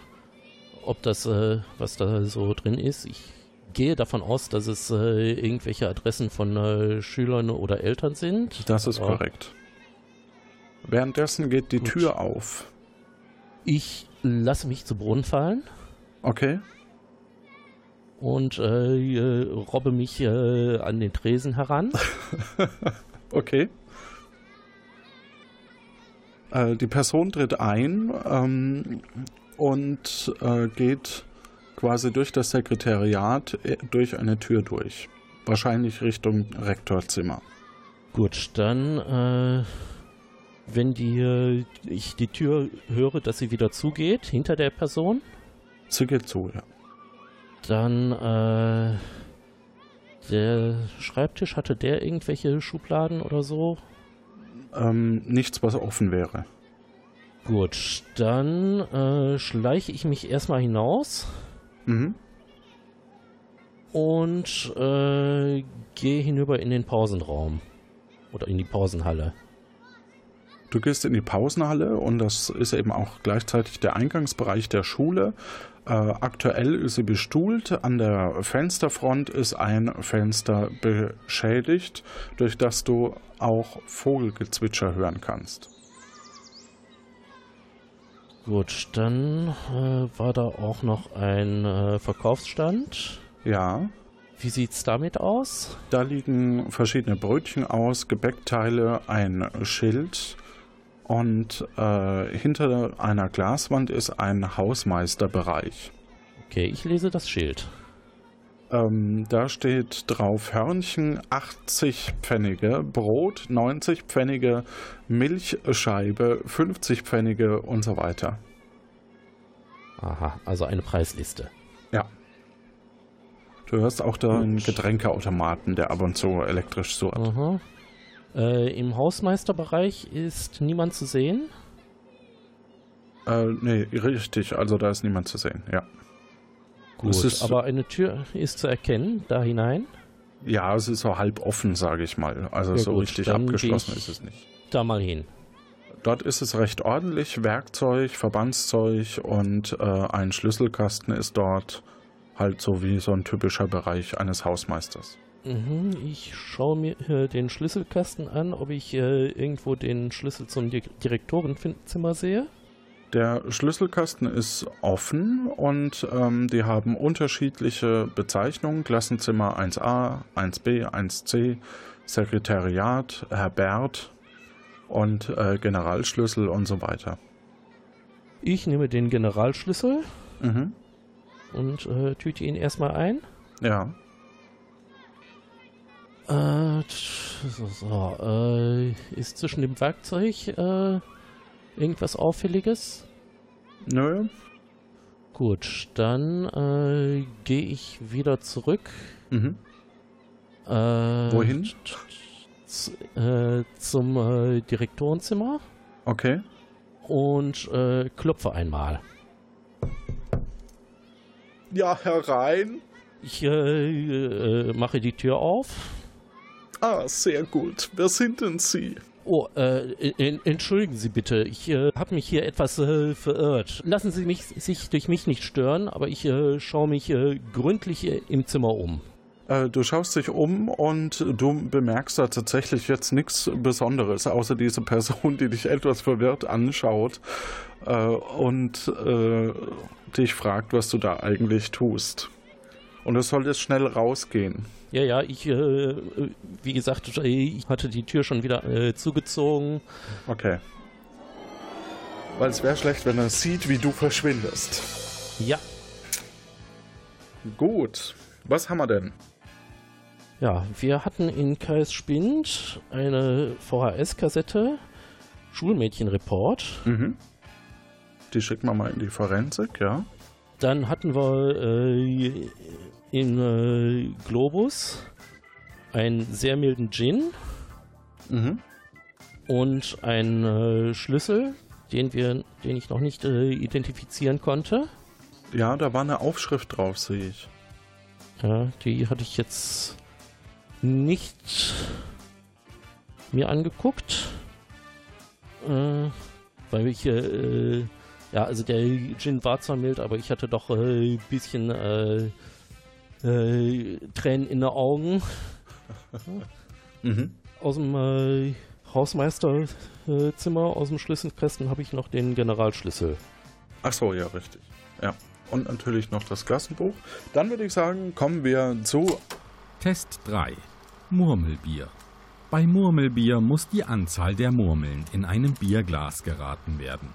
ob das, äh, was da so drin ist. Ich gehe davon aus, dass es äh, irgendwelche Adressen von äh, Schülern oder Eltern sind. Das ist Aber korrekt. Währenddessen geht die Gut. Tür auf. Ich lasse mich zu Boden fallen. Okay. und äh, äh, robbe mich äh, an den Tresen heran. okay. Äh, die Person tritt ein ähm, und äh, geht quasi durch das Sekretariat äh, durch eine Tür durch. Wahrscheinlich Richtung Rektorzimmer. Gut, dann, äh, wenn die, ich die Tür höre, dass sie wieder zugeht, hinter der Person. Sie geht zu, ja. Dann, äh, der Schreibtisch, hatte der irgendwelche Schubladen oder so? Ähm, nichts, was offen wäre. Gut, dann äh, schleiche ich mich erstmal hinaus. Mhm. Und äh, gehe hinüber in den Pausenraum. Oder in die Pausenhalle. Du gehst in die Pausenhalle und das ist eben auch gleichzeitig der Eingangsbereich der Schule. Äh, aktuell ist sie bestuhlt. An der Fensterfront ist ein Fenster beschädigt, durch das du auch Vogelgezwitscher hören kannst. Gut, dann äh, war da auch noch ein äh, Verkaufsstand. Ja. Wie sieht's damit aus? Da liegen verschiedene Brötchen aus, Gebäckteile, ein Schild und äh, hinter einer Glaswand ist ein Hausmeisterbereich. Okay, ich lese das Schild. Ähm, da steht drauf Hörnchen 80 Pfennige, Brot 90 Pfennige, Milchscheibe 50 Pfennige und so weiter. Aha, also eine Preisliste. Ja. Du hörst auch da einen Getränkeautomaten, der ab und zu elektrisch surrt. Aha. Äh, Im Hausmeisterbereich ist niemand zu sehen. Äh, nee, richtig, also da ist niemand zu sehen, ja. Gut, ist, aber eine Tür ist zu erkennen, da hinein. Ja, es ist so halb offen, sage ich mal. Also Ja, so gut, richtig abgeschlossen ist es nicht. Da mal hin. Dort ist es recht ordentlich. Werkzeug, Verbandszeug und äh, ein Schlüsselkasten ist dort halt so wie so ein typischer Bereich eines Hausmeisters. Mhm, ich schaue mir äh, den Schlüsselkasten an, ob ich äh, irgendwo den Schlüssel zum Di Direktorenzimmer sehe. Der Schlüsselkasten ist offen und ähm, die haben unterschiedliche Bezeichnungen. Klassenzimmer 1a, 1b, 1c, Sekretariat, Herbert und äh, Generalschlüssel und so weiter. Ich nehme den Generalschlüssel Mhm. und äh, tüte ihn erstmal ein. Ja. Äh, so, so, äh, ist zwischen dem Werkzeug äh, irgendwas Auffälliges? Nö. Gut, dann äh, gehe ich wieder zurück. Mhm. Äh, Wohin? äh, zum äh, Direktorenzimmer Okay. und äh, klopfe einmal. Ja, herein. Ich äh, äh, mache die Tür auf. Ah, sehr gut. Wer sind denn Sie? Oh, äh, en- entschuldigen Sie bitte, ich äh, habe mich hier etwas äh, verirrt. Lassen Sie mich sich durch mich nicht stören, aber ich äh, schaue mich äh, gründlich äh, im Zimmer um. Du schaust dich um und du bemerkst da tatsächlich jetzt nichts Besonderes, außer diese Person, die dich etwas verwirrt anschaut und dich fragt, was du da eigentlich tust. Und du solltest schnell rausgehen. Ja, ja, ich, äh, wie gesagt, ich hatte die Tür schon wieder äh, zugezogen. Okay. Weil es wäre schlecht, wenn er sieht, wie du verschwindest. Ja, Gut. Was haben wir denn? ja, wir hatten in Kais Spind eine VHS-Kassette, Schulmädchenreport. Mhm. Die schicken wir mal in die Forensik, ja. Dann hatten wir äh, in äh, Globus einen sehr milden Gin Mhm. und einen äh, Schlüssel, den wir, den ich noch nicht äh, identifizieren konnte. Ja, da war eine Aufschrift drauf, sehe ich. Ja, die hatte ich jetzt nicht mir angeguckt. Äh, weil ich, äh, ja, also der Gin war zwar mild, aber ich hatte doch ein äh, bisschen äh, äh, Tränen in den Augen. Mhm. Aus dem äh, Hausmeisterzimmer, aus dem Schlüsselkasten habe ich noch den Generalschlüssel. Ach so, ja, richtig. Ja. und natürlich noch das Klassenbuch. Dann würde ich sagen, kommen wir zu Test 3. Murmelbier. Bei Murmelbier muss die Anzahl der Murmeln in einem Bierglas geraten werden.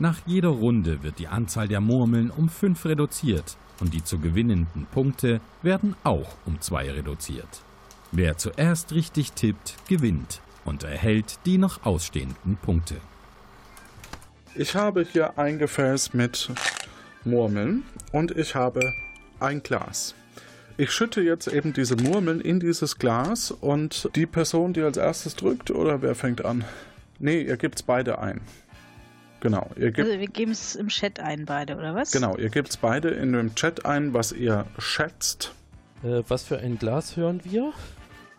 Nach jeder Runde wird die Anzahl der Murmeln um 5 reduziert und die zu gewinnenden Punkte werden auch um 2 reduziert. Wer zuerst richtig tippt, gewinnt und erhält die noch ausstehenden Punkte. Ich habe hier ein Gefäß mit Murmeln und ich habe ein Glas. Ich schütte jetzt eben diese Murmeln in dieses Glas und die Person, die als erstes drückt, oder wer fängt an? Nee, ihr gebt es beide ein. Genau, ihr gebt, Also wir geben es im Chat ein, beide, oder was? genau, ihr gebt es beide in dem Chat ein, was ihr schätzt. Äh, was für ein Glas hören wir?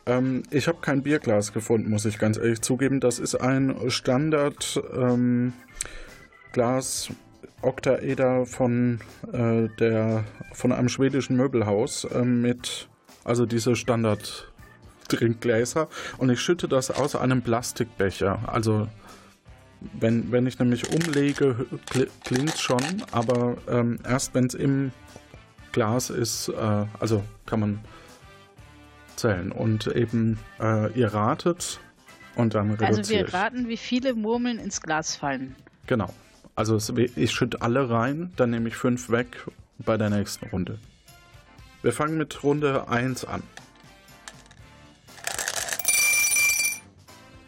Ähm, ich habe kein Bierglas gefunden, muss ich ganz ehrlich zugeben. Das ist ein Standard ähm, Glas Oktaeder von äh, der von einem schwedischen Möbelhaus äh, mit also diese Standard Trinkgläser und ich schütte das aus einem Plastikbecher. Also wenn, wenn ich nämlich umlege, kli- klingt schon, aber ähm, erst wenn es im Glas ist, äh, also kann man zählen und eben äh, ihr ratet und dann reduziere Also wir raten, wie viele Murmeln ins Glas fallen. Genau. Also es, ich schütte alle rein, dann nehme ich fünf weg bei der nächsten Runde. Wir fangen mit Runde 1 an.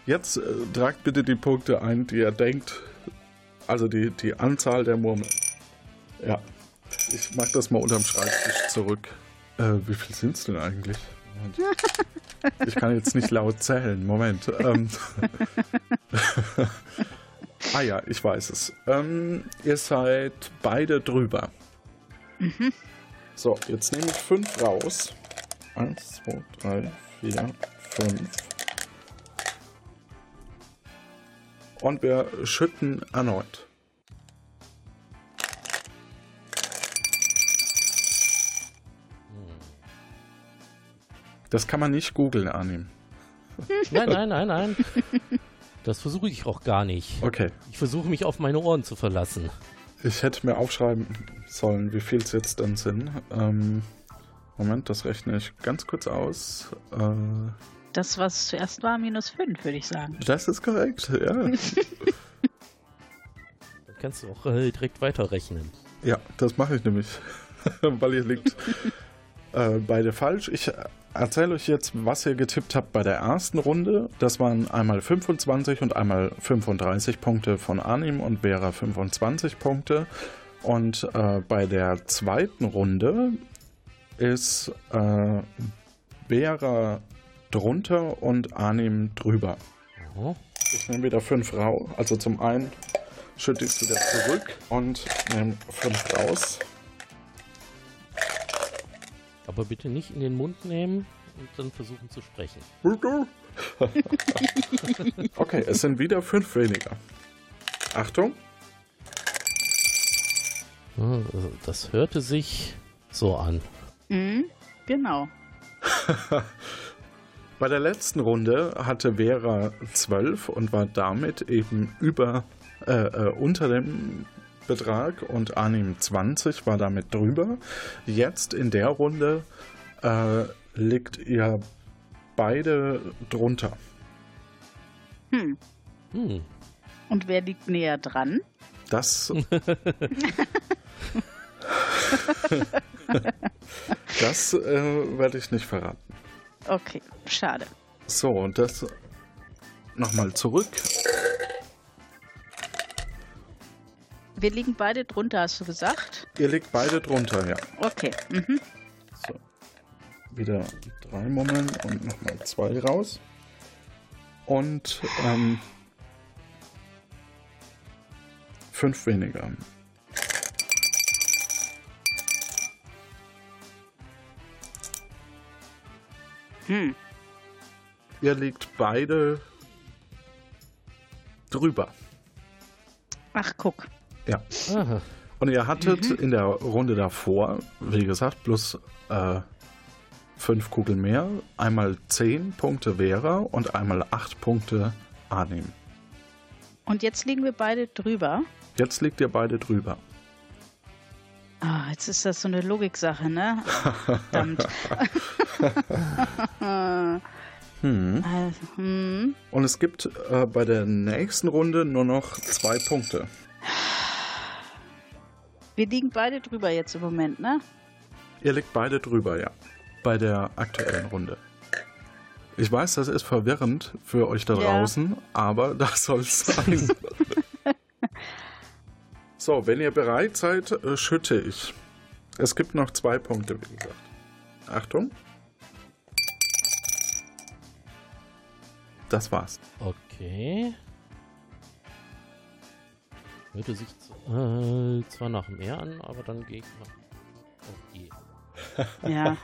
Jetzt äh, tragt bitte die Punkte ein, die ihr denkt. Also die, die Anzahl der Murmeln. Ja. Ich mach das mal unterm Schreibtisch zurück. Äh, wie viel sind es denn eigentlich? Moment. Ich kann jetzt nicht laut zählen. Moment. Ähm. ah ja, ich weiß es. Ähm, ihr seid beide drüber. So, jetzt nehme ich fünf raus. Eins, zwei, drei, vier, fünf. Und wir schütten erneut. Das kann man nicht googeln, Arnim. Nein, nein, nein, nein. Das versuche ich auch gar nicht. Okay. Ich versuche mich auf meine Ohren zu verlassen. Ich hätte mir aufschreiben sollen, wie viel es jetzt dann sind. Ähm, Moment, das rechne ich ganz kurz aus. Äh, Das, was zuerst war, minus 5, würde ich sagen. das ist korrekt, ja. Dann kannst du auch äh, direkt weiterrechnen. ja, das mache ich nämlich. Weil ihr liegt äh, beide falsch. Ich erzähle euch jetzt, was ihr getippt habt bei der ersten Runde. Das waren einmal 25 und einmal 35 Punkte von Anim und Vera 25 Punkte. Und äh, bei der zweiten Runde ist äh, Vera drunter und Anim drüber. Oh. Ich nehme wieder 5 raus. Also zum einen schütte ich es wieder zurück und nehme 5 raus. Aber bitte nicht in den Mund nehmen und dann versuchen zu sprechen. okay, es sind wieder 5 weniger. Achtung. Ja, also Das hörte sich so an. Mhm, genau. Bei der letzten Runde hatte Vera 12 und war damit eben über äh, äh, unter dem Betrag und Anim 20 war damit drüber. Jetzt in der Runde äh, liegt ihr beide drunter. Hm. Hm. Und wer liegt näher dran? Das. das äh, werde ich nicht verraten. Okay, schade. So, und das nochmal zurück. Wir liegen beide drunter, hast du gesagt? Ihr liegt beide drunter, ja. Okay. Mhm. So. Wieder drei Mummeln und nochmal zwei raus. Und ähm, fünf weniger. Hm. Ihr liegt beide drüber. Ach, guck. Ja. Aha. Und ihr hattet in der Runde davor, wie gesagt, plus äh, fünf Kugeln mehr, einmal zehn Punkte Vera und einmal acht Punkte Arnim. Und jetzt liegen wir beide drüber. Jetzt liegt ihr beide drüber. Ah, jetzt ist das so eine Logiksache, ne? Verdammt. Hm. Also, hm. Und es gibt äh, bei der nächsten Runde nur noch zwei Punkte. Wir liegen beide drüber jetzt im Moment, ne? Ihr liegt beide drüber, ja. Bei der aktuellen Runde. Ich weiß, das ist verwirrend für euch da Ja. draußen, aber das soll es sein. so, wenn ihr bereit seid, äh, schütte ich. Es gibt noch zwei Punkte, wie gesagt. Achtung. Das war's. Okay. Hörte sich äh, zwar nach mehr an, aber dann gehe ich nach. Oh je. Ja.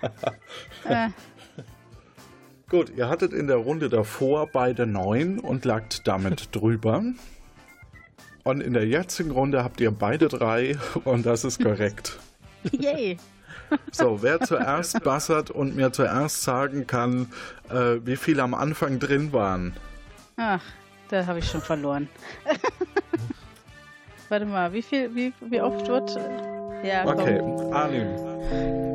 äh, Gut, ihr hattet in der Runde davor beide neun und lagt damit drüber. Und in der jetzigen Runde habt ihr beide drei und das ist korrekt. yay. So, wer zuerst bassert und mir zuerst sagen kann, äh, wie viele am Anfang drin waren. Ach, da habe ich schon verloren. Warte mal, wie viel, wie, wie oft wird. Ja, komm. Okay, Arnim.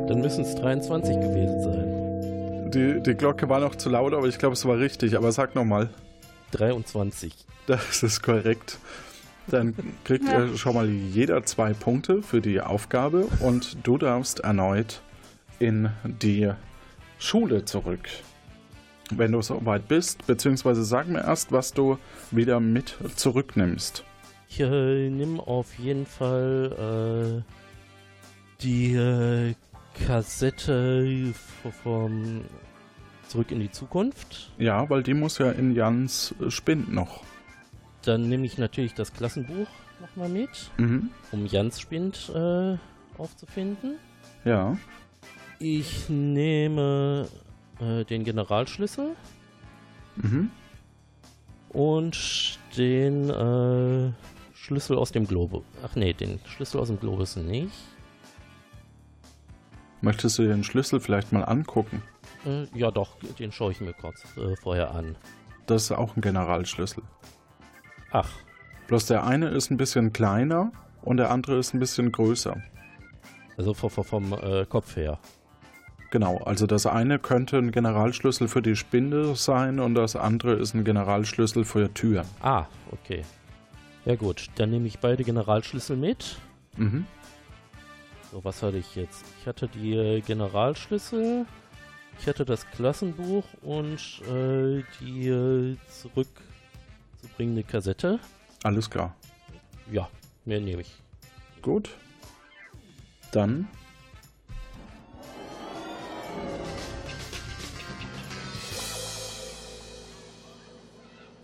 Dann müssen es 23 gewesen sein. Die, die Glocke war noch zu laut, aber ich glaube, es war richtig. Aber sag nochmal, 23. das ist korrekt. Dann kriegt Ja. ihr schon mal jeder zwei Punkte für die Aufgabe und du darfst erneut in die Schule zurück. Wenn du soweit bist, beziehungsweise sag mir erst, was du wieder mit zurücknimmst. Ich äh, nehme auf jeden Fall äh, die äh, Kassette vom Zurück in die Zukunft. Ja, weil die muss ja in Jans Spind noch. Dann nehme ich natürlich das Klassenbuch nochmal mit, Mhm. um Jans Spind äh, aufzufinden. Ja. Ich nehme äh, den Generalschlüssel Mhm. und den äh, Schlüssel aus dem Globus. Ach nee, den Schlüssel aus dem Globus nicht. Möchtest du den Schlüssel vielleicht mal angucken? Äh, ja doch, den schaue ich mir kurz äh, vorher an. Das ist auch ein Generalschlüssel. Ach, Bloß der eine ist ein bisschen kleiner und der andere ist ein bisschen größer. also vom, vom, äh, Kopf her. Genau, also das eine könnte ein Generalschlüssel für die Spinde sein und das andere ist ein Generalschlüssel für Türen. Ah, okay. Ja gut, dann nehme ich beide Generalschlüssel mit. Mhm. So, was hatte ich jetzt? Ich hatte die äh, Generalschlüssel, ich hatte das Klassenbuch und äh, die äh, zurückzubringende Kassette. Alles klar. Ja, mehr nehme ich. Gut. Dann.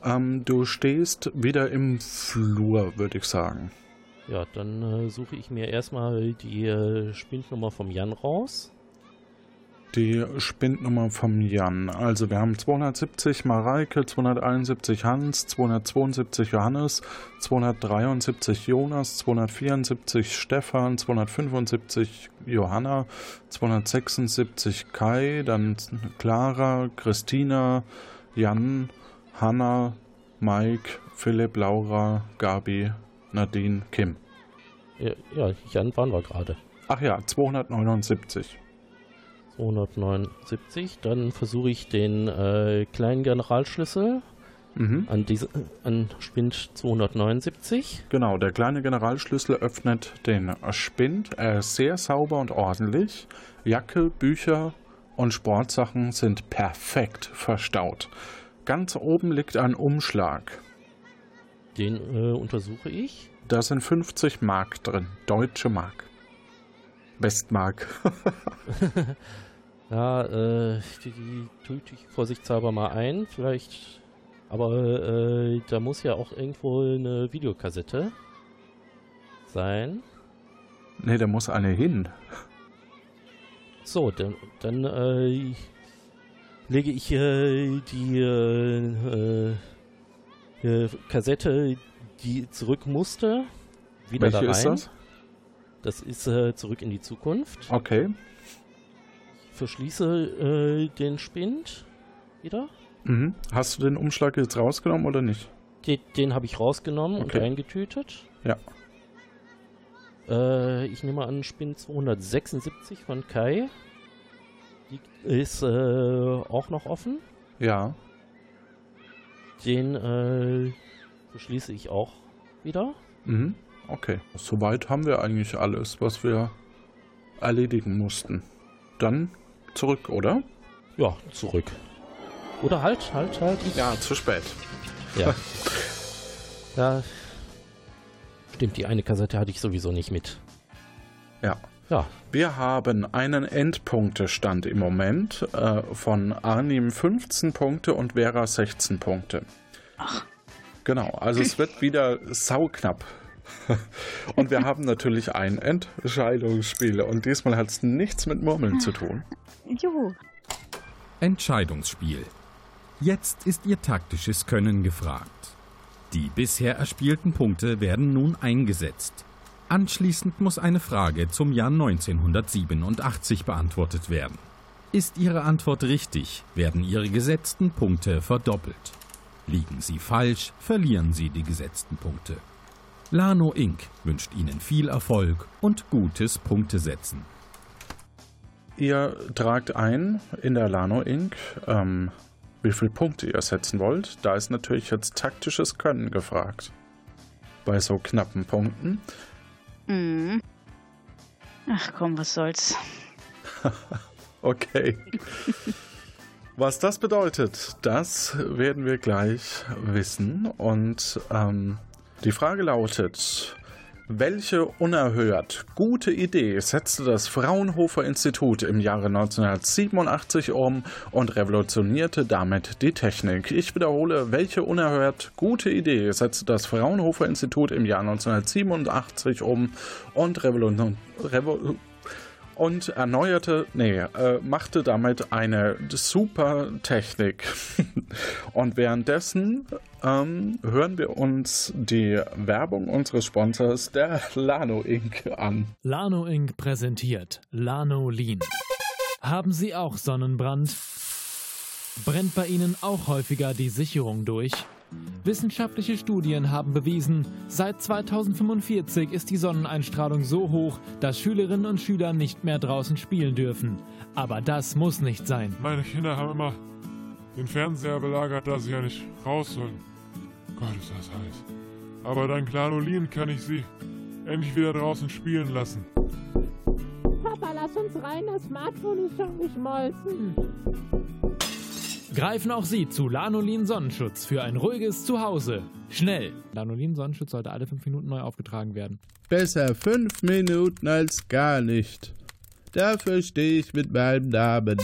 Ähm, du stehst wieder im Flur, würde ich sagen. Ja, dann äh, suche ich mir erstmal die äh, Spindnummer vom Jan raus. Die Spindnummer vom Jan. Also wir haben 270 Mareike, 271 Hans, 272 Johannes, 273 Jonas, 274 Stefan, 275 Johanna, 276 Kai, dann Clara, Christina, Jan, Hanna, Mike, Philipp, Laura, Gabi, Nadine, Kim. Ja, ja Jan waren wir gerade. Ach ja, 279. 279. Dann versuche ich den äh, kleinen Generalschlüssel Mhm. an, diese, an Spind 279. Genau, der kleine Generalschlüssel öffnet den Spind. Er ist sehr sauber und ordentlich. Jacke, Bücher und Sportsachen sind perfekt verstaut. Ganz oben liegt ein Umschlag. Den äh, untersuche ich. Da sind 50 Mark drin. Deutsche Mark. Westmark. Ja, äh, die, die tue ich vorsichtshalber mal ein. Vielleicht. Aber äh, da muss ja auch irgendwo eine Videokassette sein. Ne, da muss eine hin. So, dann, dann äh, lege ich äh, die äh, äh, Kassette, die zurück musste, wieder Welche da rein. ist das? Das ist äh, zurück in die Zukunft. Okay. Verschließe äh, den Spind wieder. Mhm. Hast du den Umschlag jetzt rausgenommen oder nicht? Den, den habe ich rausgenommen Okay. und eingetütet. Ja. Äh, ich nehme an, Spin 276 von Kai. Die ist äh, auch noch offen. Ja. Den äh, beschließe ich auch wieder. Mhm. Okay. Soweit haben wir eigentlich alles, was wir erledigen mussten. Dann zurück, oder? Ja, zurück. Oder halt, halt, halt. Ich Ja, zu spät. Ja. ja. Stimmt, die eine Kassette hatte ich sowieso nicht mit. Ja. Ja, Wir haben einen Endpunktestand im Moment äh, von Arnim 15 Punkte und Vera 16 Punkte. Genau, also es wird wieder sauknapp. und wir haben natürlich ein Entscheidungsspiel und diesmal hat es nichts mit Murmeln zu tun. Juhu. Entscheidungsspiel. Jetzt ist Ihr taktisches Können gefragt. Die bisher erspielten Punkte werden nun eingesetzt. Anschließend muss eine Frage zum Jahr 1987 beantwortet werden. Ist Ihre Antwort richtig, werden Ihre gesetzten Punkte verdoppelt. Liegen Sie falsch, verlieren Sie die gesetzten Punkte. Lano Inc. wünscht Ihnen viel Erfolg und gutes Punktesetzen. Ihr tragt ein in der Lano Inc., ähm, wie viele Punkte ihr setzen wollt. Da ist natürlich jetzt taktisches Können gefragt. Bei so knappen Punkten. Mhm. Ach komm, was soll's. Okay. Was das bedeutet, das werden wir gleich wissen. Und ähm, die Frage lautet, welche unerhört gute Idee setzte das Fraunhofer Institut im Jahre 1987 um und revolutionierte damit die Technik? Ich wiederhole, welche unerhört gute Idee setzte das Fraunhofer Institut im Jahr 1987 um und revolutionierte Revo und erneuerte, nee, äh, machte damit eine super Technik. und währenddessen ähm, hören wir uns die Werbung unseres Sponsors, der Lano Inc., an. Lano Inc. präsentiert Lano Lean. Haben Sie auch Sonnenbrand? Brennt bei Ihnen auch häufiger die Sicherung durch? Wissenschaftliche Studien haben bewiesen, seit 2045 ist die Sonneneinstrahlung so hoch, dass Schülerinnen und Schüler nicht mehr draußen spielen dürfen. Aber das muss nicht sein. Meine Kinder haben immer den Fernseher belagert, dass sie ja nicht raus sollen. Gott, ist das heiß. Aber dank Lanolin kann ich sie endlich wieder draußen spielen lassen. Papa, lass uns rein, das Smartphone ist schon geschmolzen. Greifen auch Sie zu Lanolin Sonnenschutz für ein ruhiges Zuhause. Schnell! Lanolin Sonnenschutz sollte alle fünf Minuten neu aufgetragen werden. Besser fünf Minuten als gar nicht. Dafür stehe ich mit meinem Namen.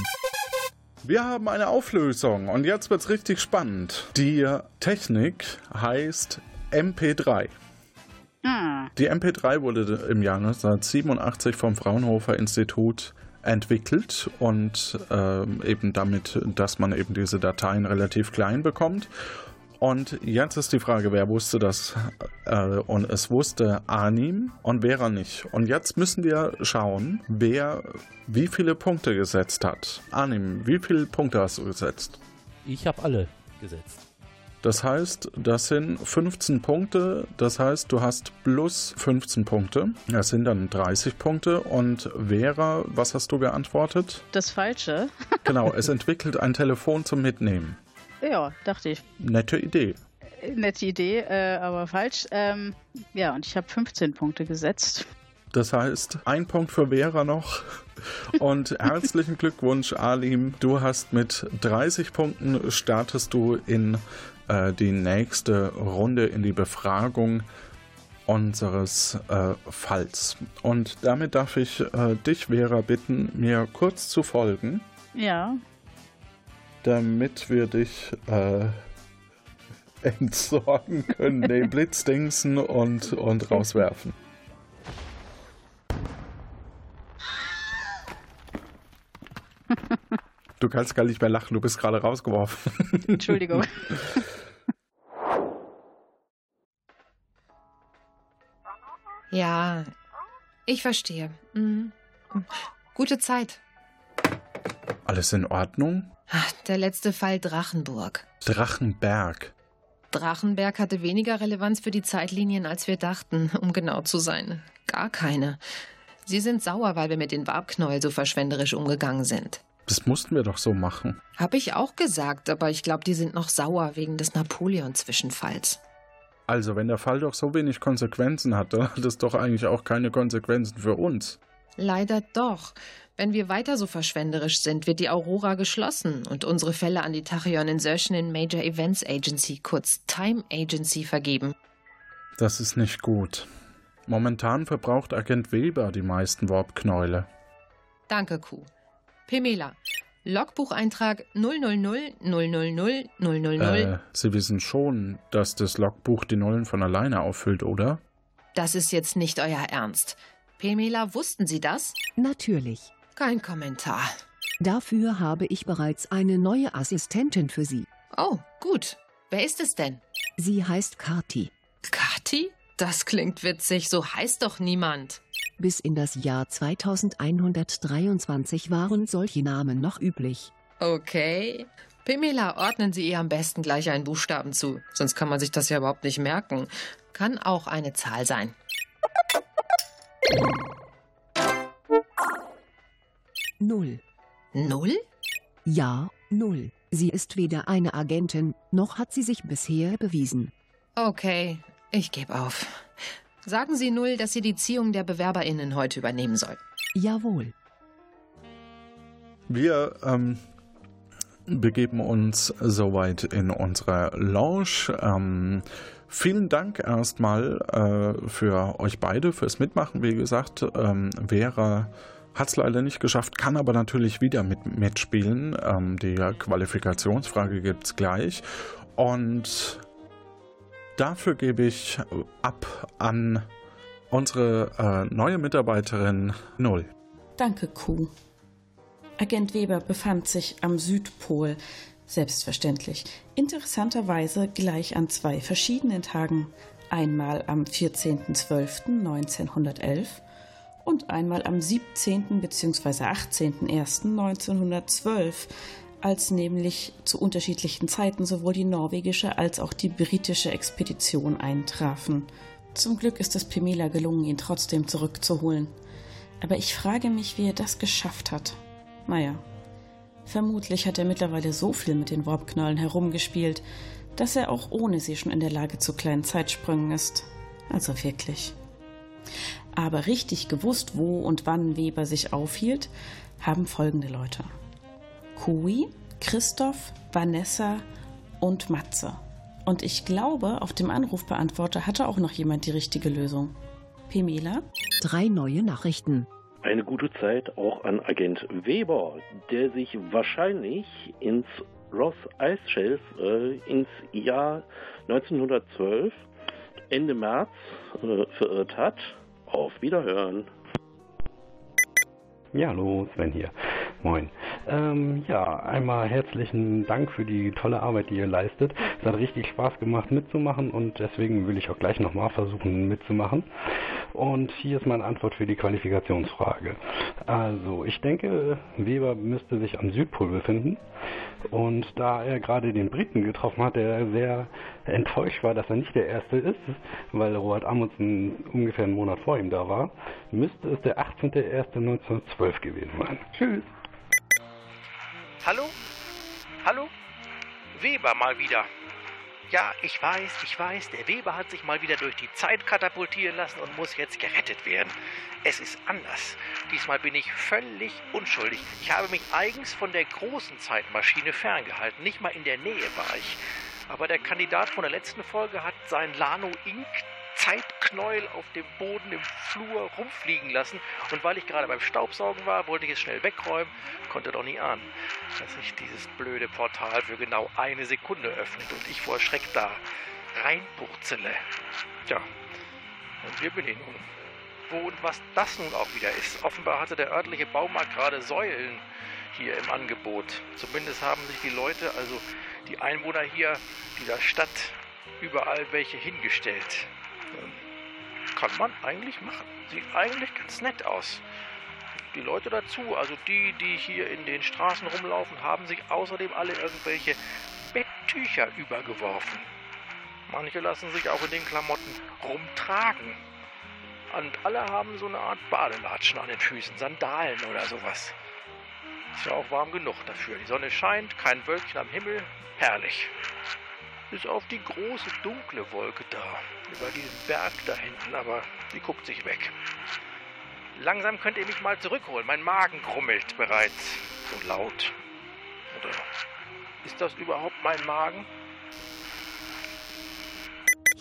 Wir haben eine Auflösung und jetzt wird's richtig spannend. Die Technik heißt MP3. Hm. Die MP3 wurde im Jahr 1987 vom Fraunhofer Institut entwickelt und ähm, eben damit, dass man eben diese Dateien relativ klein bekommt. Und jetzt ist die Frage, wer wusste das? Äh, und es wusste Arnim und Vera nicht. Und jetzt müssen wir schauen, wer wie viele Punkte gesetzt hat. Arnim, wie viele Punkte hast du gesetzt? ich habe alle gesetzt. Das heißt, das sind 15 Punkte. Das heißt, du hast plus 15 Punkte. Das sind dann 30 Punkte. Und Vera, was hast du geantwortet? Das Falsche. Genau, es entwickelt ein Telefon zum Mitnehmen. Ja, dachte ich. Nette Idee. Nette Idee, äh, aber falsch. Ähm, ja, und ich habe 15 Punkte gesetzt. Das heißt, ein Punkt für Vera noch. Und herzlichen Glückwunsch, Alim. Du hast mit 30 Punkten startest du in äh, die nächste Runde in die Befragung unseres äh, Falls. Und damit darf ich äh, dich, Vera, bitten, mir kurz zu folgen, Ja. Damit wir dich äh, entsorgen können, den Blitzdingsen und, und rauswerfen. Du kannst gar nicht mehr lachen, du bist gerade rausgeworfen. Entschuldigung. Ja, ich verstehe. Mhm. Gute Zeit. Alles in Ordnung? Ach, Der letzte Fall Drachenburg. Drachenberg. Drachenberg hatte weniger Relevanz für die Zeitlinien, als wir dachten, um genau zu sein. Gar keine. Sie sind sauer, weil wir mit den Warbknäuel so verschwenderisch umgegangen sind. Das mussten wir doch so machen. Hab ich auch gesagt, aber ich glaube, die sind noch sauer wegen des Napoleon-Zwischenfalls. Also, wenn der Fall doch so wenig Konsequenzen hat, dann hat es doch eigentlich auch keine Konsequenzen für uns. Leider doch. Wenn wir weiter so verschwenderisch sind, wird die Aurora geschlossen und unsere Fälle an die Tachyon Insertion in Major Events Agency, kurz Time Agency, vergeben. Das ist nicht gut. Momentan verbraucht Agent Weber die meisten Warpknäule. Danke, Kuh. Pemela, Logbucheintrag 000 000 000. Äh, Sie wissen schon, dass das Logbuch die Nullen von alleine auffüllt, oder? Das ist jetzt nicht euer Ernst. Pemela, wussten Sie das? Natürlich. Kein Kommentar. Dafür habe ich bereits eine neue Assistentin für Sie. Oh, gut. Wer ist es denn? Sie heißt Kati. Kati? Das klingt witzig, so heißt doch niemand. Bis in das Jahr 2123 waren solche Namen noch üblich. Okay. Pemela, ordnen Sie ihr am besten gleich einen Buchstaben zu, sonst kann man sich das ja überhaupt nicht merken. Kann auch eine Zahl sein. Null. Null? Ja, null. Sie ist weder eine Agentin, noch hat sie sich bisher bewiesen. Okay, ich gebe auf. Sagen Sie Null, dass sie die Ziehung der BewerberInnen heute übernehmen soll. Jawohl. Wir ähm, begeben uns soweit in unsere Lounge. Ähm, vielen Dank erstmal äh, für euch beide, fürs Mitmachen. Wie gesagt, ähm, Vera hat es leider nicht geschafft, kann aber natürlich wieder mit, mitspielen. Ähm, die Qualifikationsfrage gibt es gleich. Und dafür gebe ich ab an unsere äh, neue Mitarbeiterin Null. Danke, Kuh. Agent Weber befand sich am Südpol, selbstverständlich. Interessanterweise gleich an zwei verschiedenen Tagen. Einmal am 14.12.1911 und einmal am 17. bzw. 18.01.1912, als nämlich zu unterschiedlichen Zeiten sowohl die norwegische als auch die britische Expedition eintrafen. Zum Glück ist es Pemela gelungen, ihn trotzdem zurückzuholen. Aber ich frage mich, wie er das geschafft hat. Naja, vermutlich hat er mittlerweile so viel mit den Warpknollen herumgespielt, dass er auch ohne sie schon in der Lage zu kleinen Zeitsprüngen ist. Also wirklich. Aber richtig gewusst, wo und wann Weber sich aufhielt, haben folgende Leute. Kui, Christoph, Vanessa und Matze. Und ich glaube, auf dem Anrufbeantworter hatte auch noch jemand die richtige Lösung. Pemela? Drei neue Nachrichten. Eine gute Zeit auch an Agent Weber, der sich wahrscheinlich ins Ross Ice Shelf äh, ins Jahr 1912 Ende März äh, verirrt hat. Auf Wiederhören. Ja, hallo, Sven hier. Moin. Ähm, ja, einmal herzlichen Dank für die tolle Arbeit, die ihr leistet. Es hat richtig Spaß gemacht mitzumachen und deswegen will ich auch gleich nochmal versuchen mitzumachen. Und hier ist meine Antwort für die Qualifikationsfrage. Also, ich denke, Weber müsste sich am Südpol befinden. Und da er gerade den Briten getroffen hat, der sehr enttäuscht war, dass er nicht der Erste ist, weil Robert Amundsen ungefähr einen Monat vor ihm da war, müsste es der 18.01.1912 gewesen sein. Tschüss. Hallo? Hallo? Weber mal wieder. Ja, ich weiß, ich weiß, der Weber hat sich mal wieder durch die Zeit katapultieren lassen und muss jetzt gerettet werden. Es ist anders. Diesmal bin ich völlig unschuldig. Ich habe mich eigens von der großen Zeitmaschine ferngehalten. Nicht mal in der Nähe war ich. Aber der Kandidat von der letzten Folge hat sein Lano Ink Zeitknäuel auf dem Boden im Flur rumfliegen lassen. Und weil ich gerade beim Staubsaugen war, wollte ich es schnell wegräumen, konnte doch nie ahnen, dass sich dieses blöde Portal für genau eine Sekunde öffnet und ich vor Schreck da reinpurzele. Tja, und hier bin ich nun. Wo und was das nun auch wieder ist. Offenbar hatte der örtliche Baumarkt gerade Säulen hier im Angebot. Zumindest haben sich die Leute, also die Einwohner hier dieser Stadt, überall welche hingestellt. Kann man eigentlich machen. Sieht eigentlich ganz nett aus. Die Leute dazu, also die, die hier in den Straßen rumlaufen, haben sich außerdem alle irgendwelche Betttücher übergeworfen. Manche lassen sich auch in den Klamotten rumtragen. Und alle haben so eine Art Badelatschen an den Füßen, Sandalen oder sowas. Ist ja auch warm genug dafür. Die Sonne scheint, kein Wölkchen am Himmel. Herrlich. Bis auf die große dunkle Wolke da, über diesen Berg da hinten, aber die guckt sich weg. Langsam könnt ihr mich mal zurückholen. Mein Magen grummelt bereits so laut. Oder ist das überhaupt mein Magen?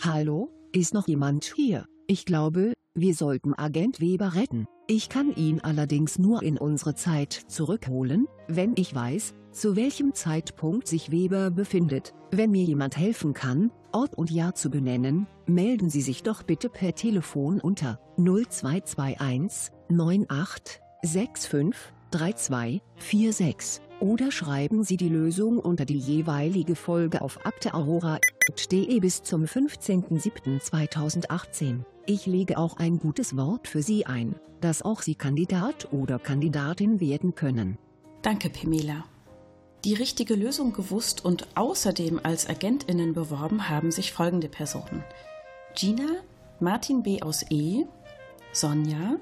Hallo, ist noch jemand hier? Ich glaube, wir sollten Agent Weber retten. Ich kann ihn allerdings nur in unsere Zeit zurückholen, wenn ich weiß, zu welchem Zeitpunkt sich Weber befindet. Wenn mir jemand helfen kann, Ort und Jahr zu benennen, melden Sie sich doch bitte per Telefon unter 0221 98 65 32 46 oder schreiben Sie die Lösung unter die jeweilige Folge auf akteaurora.de bis zum 15.07.2018. Ich lege auch ein gutes Wort für Sie ein, dass auch Sie Kandidat oder Kandidatin werden können. Danke, Pamela. Die richtige Lösung gewusst und außerdem als Agentinnen beworben haben sich folgende Personen. Gina, Martin B. aus E, Sonja,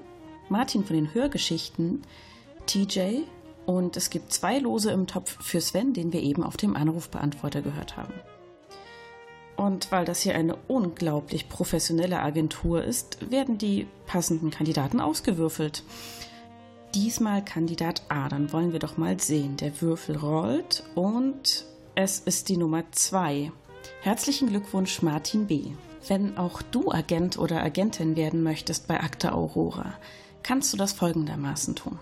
Martin von den Hörgeschichten, TJ und es gibt zwei Lose im Topf für Sven, den wir eben auf dem Anrufbeantworter gehört haben. Und weil das hier eine unglaublich professionelle Agentur ist, werden die passenden Kandidaten ausgewürfelt. Diesmal Kandidat A, dann wollen wir doch mal sehen. Der Würfel rollt und es ist die Nummer 2. Herzlichen Glückwunsch, Martin B. Wenn auch du Agent oder Agentin werden möchtest bei Akta Aurora, kannst du das folgendermaßen tun.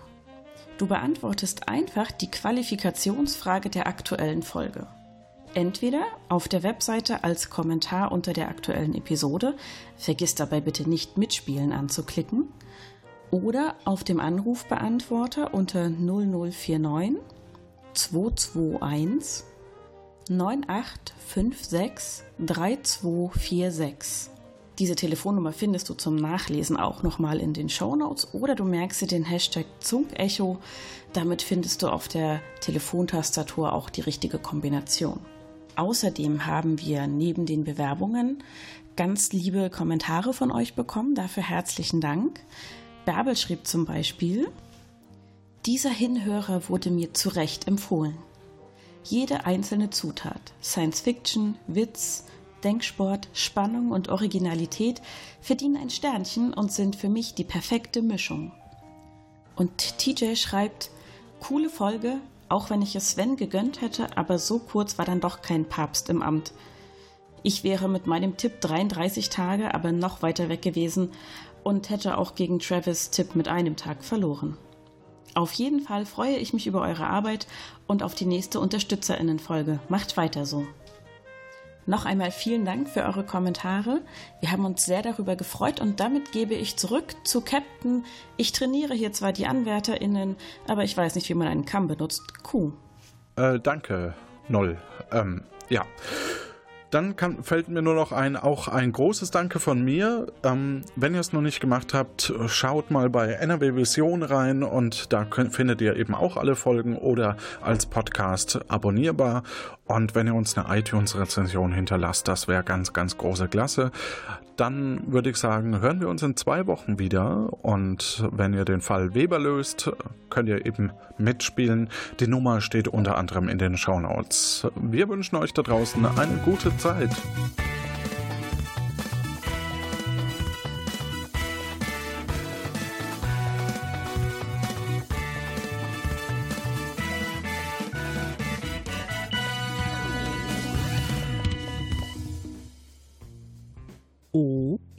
Du beantwortest einfach die Qualifikationsfrage der aktuellen Folge. Entweder auf der Webseite als Kommentar unter der aktuellen Episode, vergiss dabei bitte nicht Mitspielen anzuklicken, oder auf dem Anrufbeantworter unter 0049 221 9856 3246. Diese Telefonnummer findest du zum Nachlesen auch nochmal in den Show Notes oder du merkst dir den Hashtag Zunkecho. Damit findest du auf der Telefontastatur auch die richtige Kombination. Außerdem haben wir neben den Bewerbungen ganz liebe Kommentare von euch bekommen. Dafür herzlichen Dank. Bärbel schrieb zum Beispiel, dieser Hinhörer wurde mir zu Recht empfohlen. Jede einzelne Zutat, Science Fiction, Witz, Denksport, Spannung und Originalität verdienen ein Sternchen und sind für mich die perfekte Mischung. Und TJ schreibt, coole Folge, auch wenn ich es Sven gegönnt hätte, aber so kurz war dann doch kein Papst im Amt. Ich wäre mit meinem Tipp 33 Tage aber noch weiter weg gewesen und hätte auch gegen Travis Tipp mit einem Tag verloren. Auf jeden Fall freue ich mich über eure Arbeit und auf die nächste Unterstützerinnenfolge. Macht weiter so. Noch einmal vielen Dank für eure Kommentare. Wir haben uns sehr darüber gefreut und damit gebe ich zurück zu Captain. Ich trainiere hier zwar die AnwärterInnen, aber ich weiß nicht, wie man einen Kamm benutzt. Q. Äh, danke, Noll. Ähm, ja. Dann kann, fällt mir nur noch ein, auch ein großes Danke von mir. Ähm, wenn ihr es noch nicht gemacht habt, schaut mal bei NRW Vision rein und da könnt, findet ihr eben auch alle Folgen oder als Podcast abonnierbar. Und wenn ihr uns eine iTunes-Rezension hinterlasst, das wäre ganz, ganz große Klasse. Dann würde ich sagen, hören wir uns in zwei Wochen wieder. Und wenn ihr den Fall Weber löst, könnt ihr eben mitspielen. Die Nummer steht unter anderem in den Show Notes. Wir wünschen euch da draußen eine gute Zeit.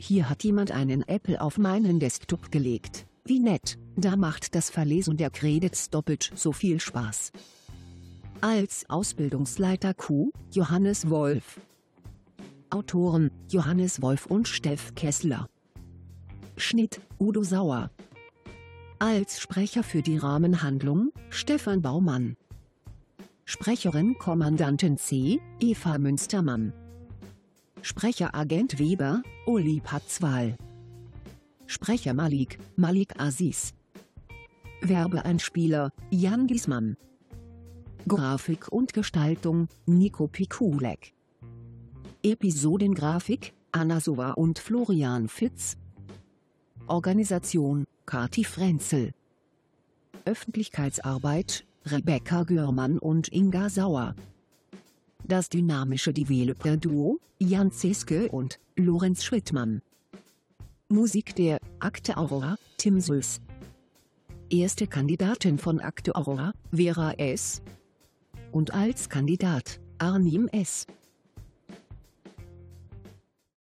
Hier hat jemand einen Apple auf meinen Desktop gelegt. Wie nett, da macht das Verlesen der Credits doppelt so viel Spaß. Als Ausbildungsleiter Q, Johannes Wolf. Autoren, Johannes Wolf und Steff Kessler. Schnitt, Udo Sauer. Als Sprecher für die Rahmenhandlung, Stefan Baumann. Sprecherin Kommandantin C, Eva Münstermann. Sprecher Agent Weber, Uli Patzwal. Sprecher Malik, Malik Aziz. Werbeeinspieler, Jan Giesmann. Grafik und Gestaltung, Nico Pikulek. Episodengrafik, Anna Sova und Florian Fitz. Organisation Kati Frenzel. Öffentlichkeitsarbeit Rebecca Görmann und Inga Sauer. Das dynamische Developer-Duo Jan Zeske und Lorenz Schrittmann. Musik der Akte Aurora Tim Süß. Erste Kandidatin von Akte Aurora Vera S. Und als Kandidat Arnim S.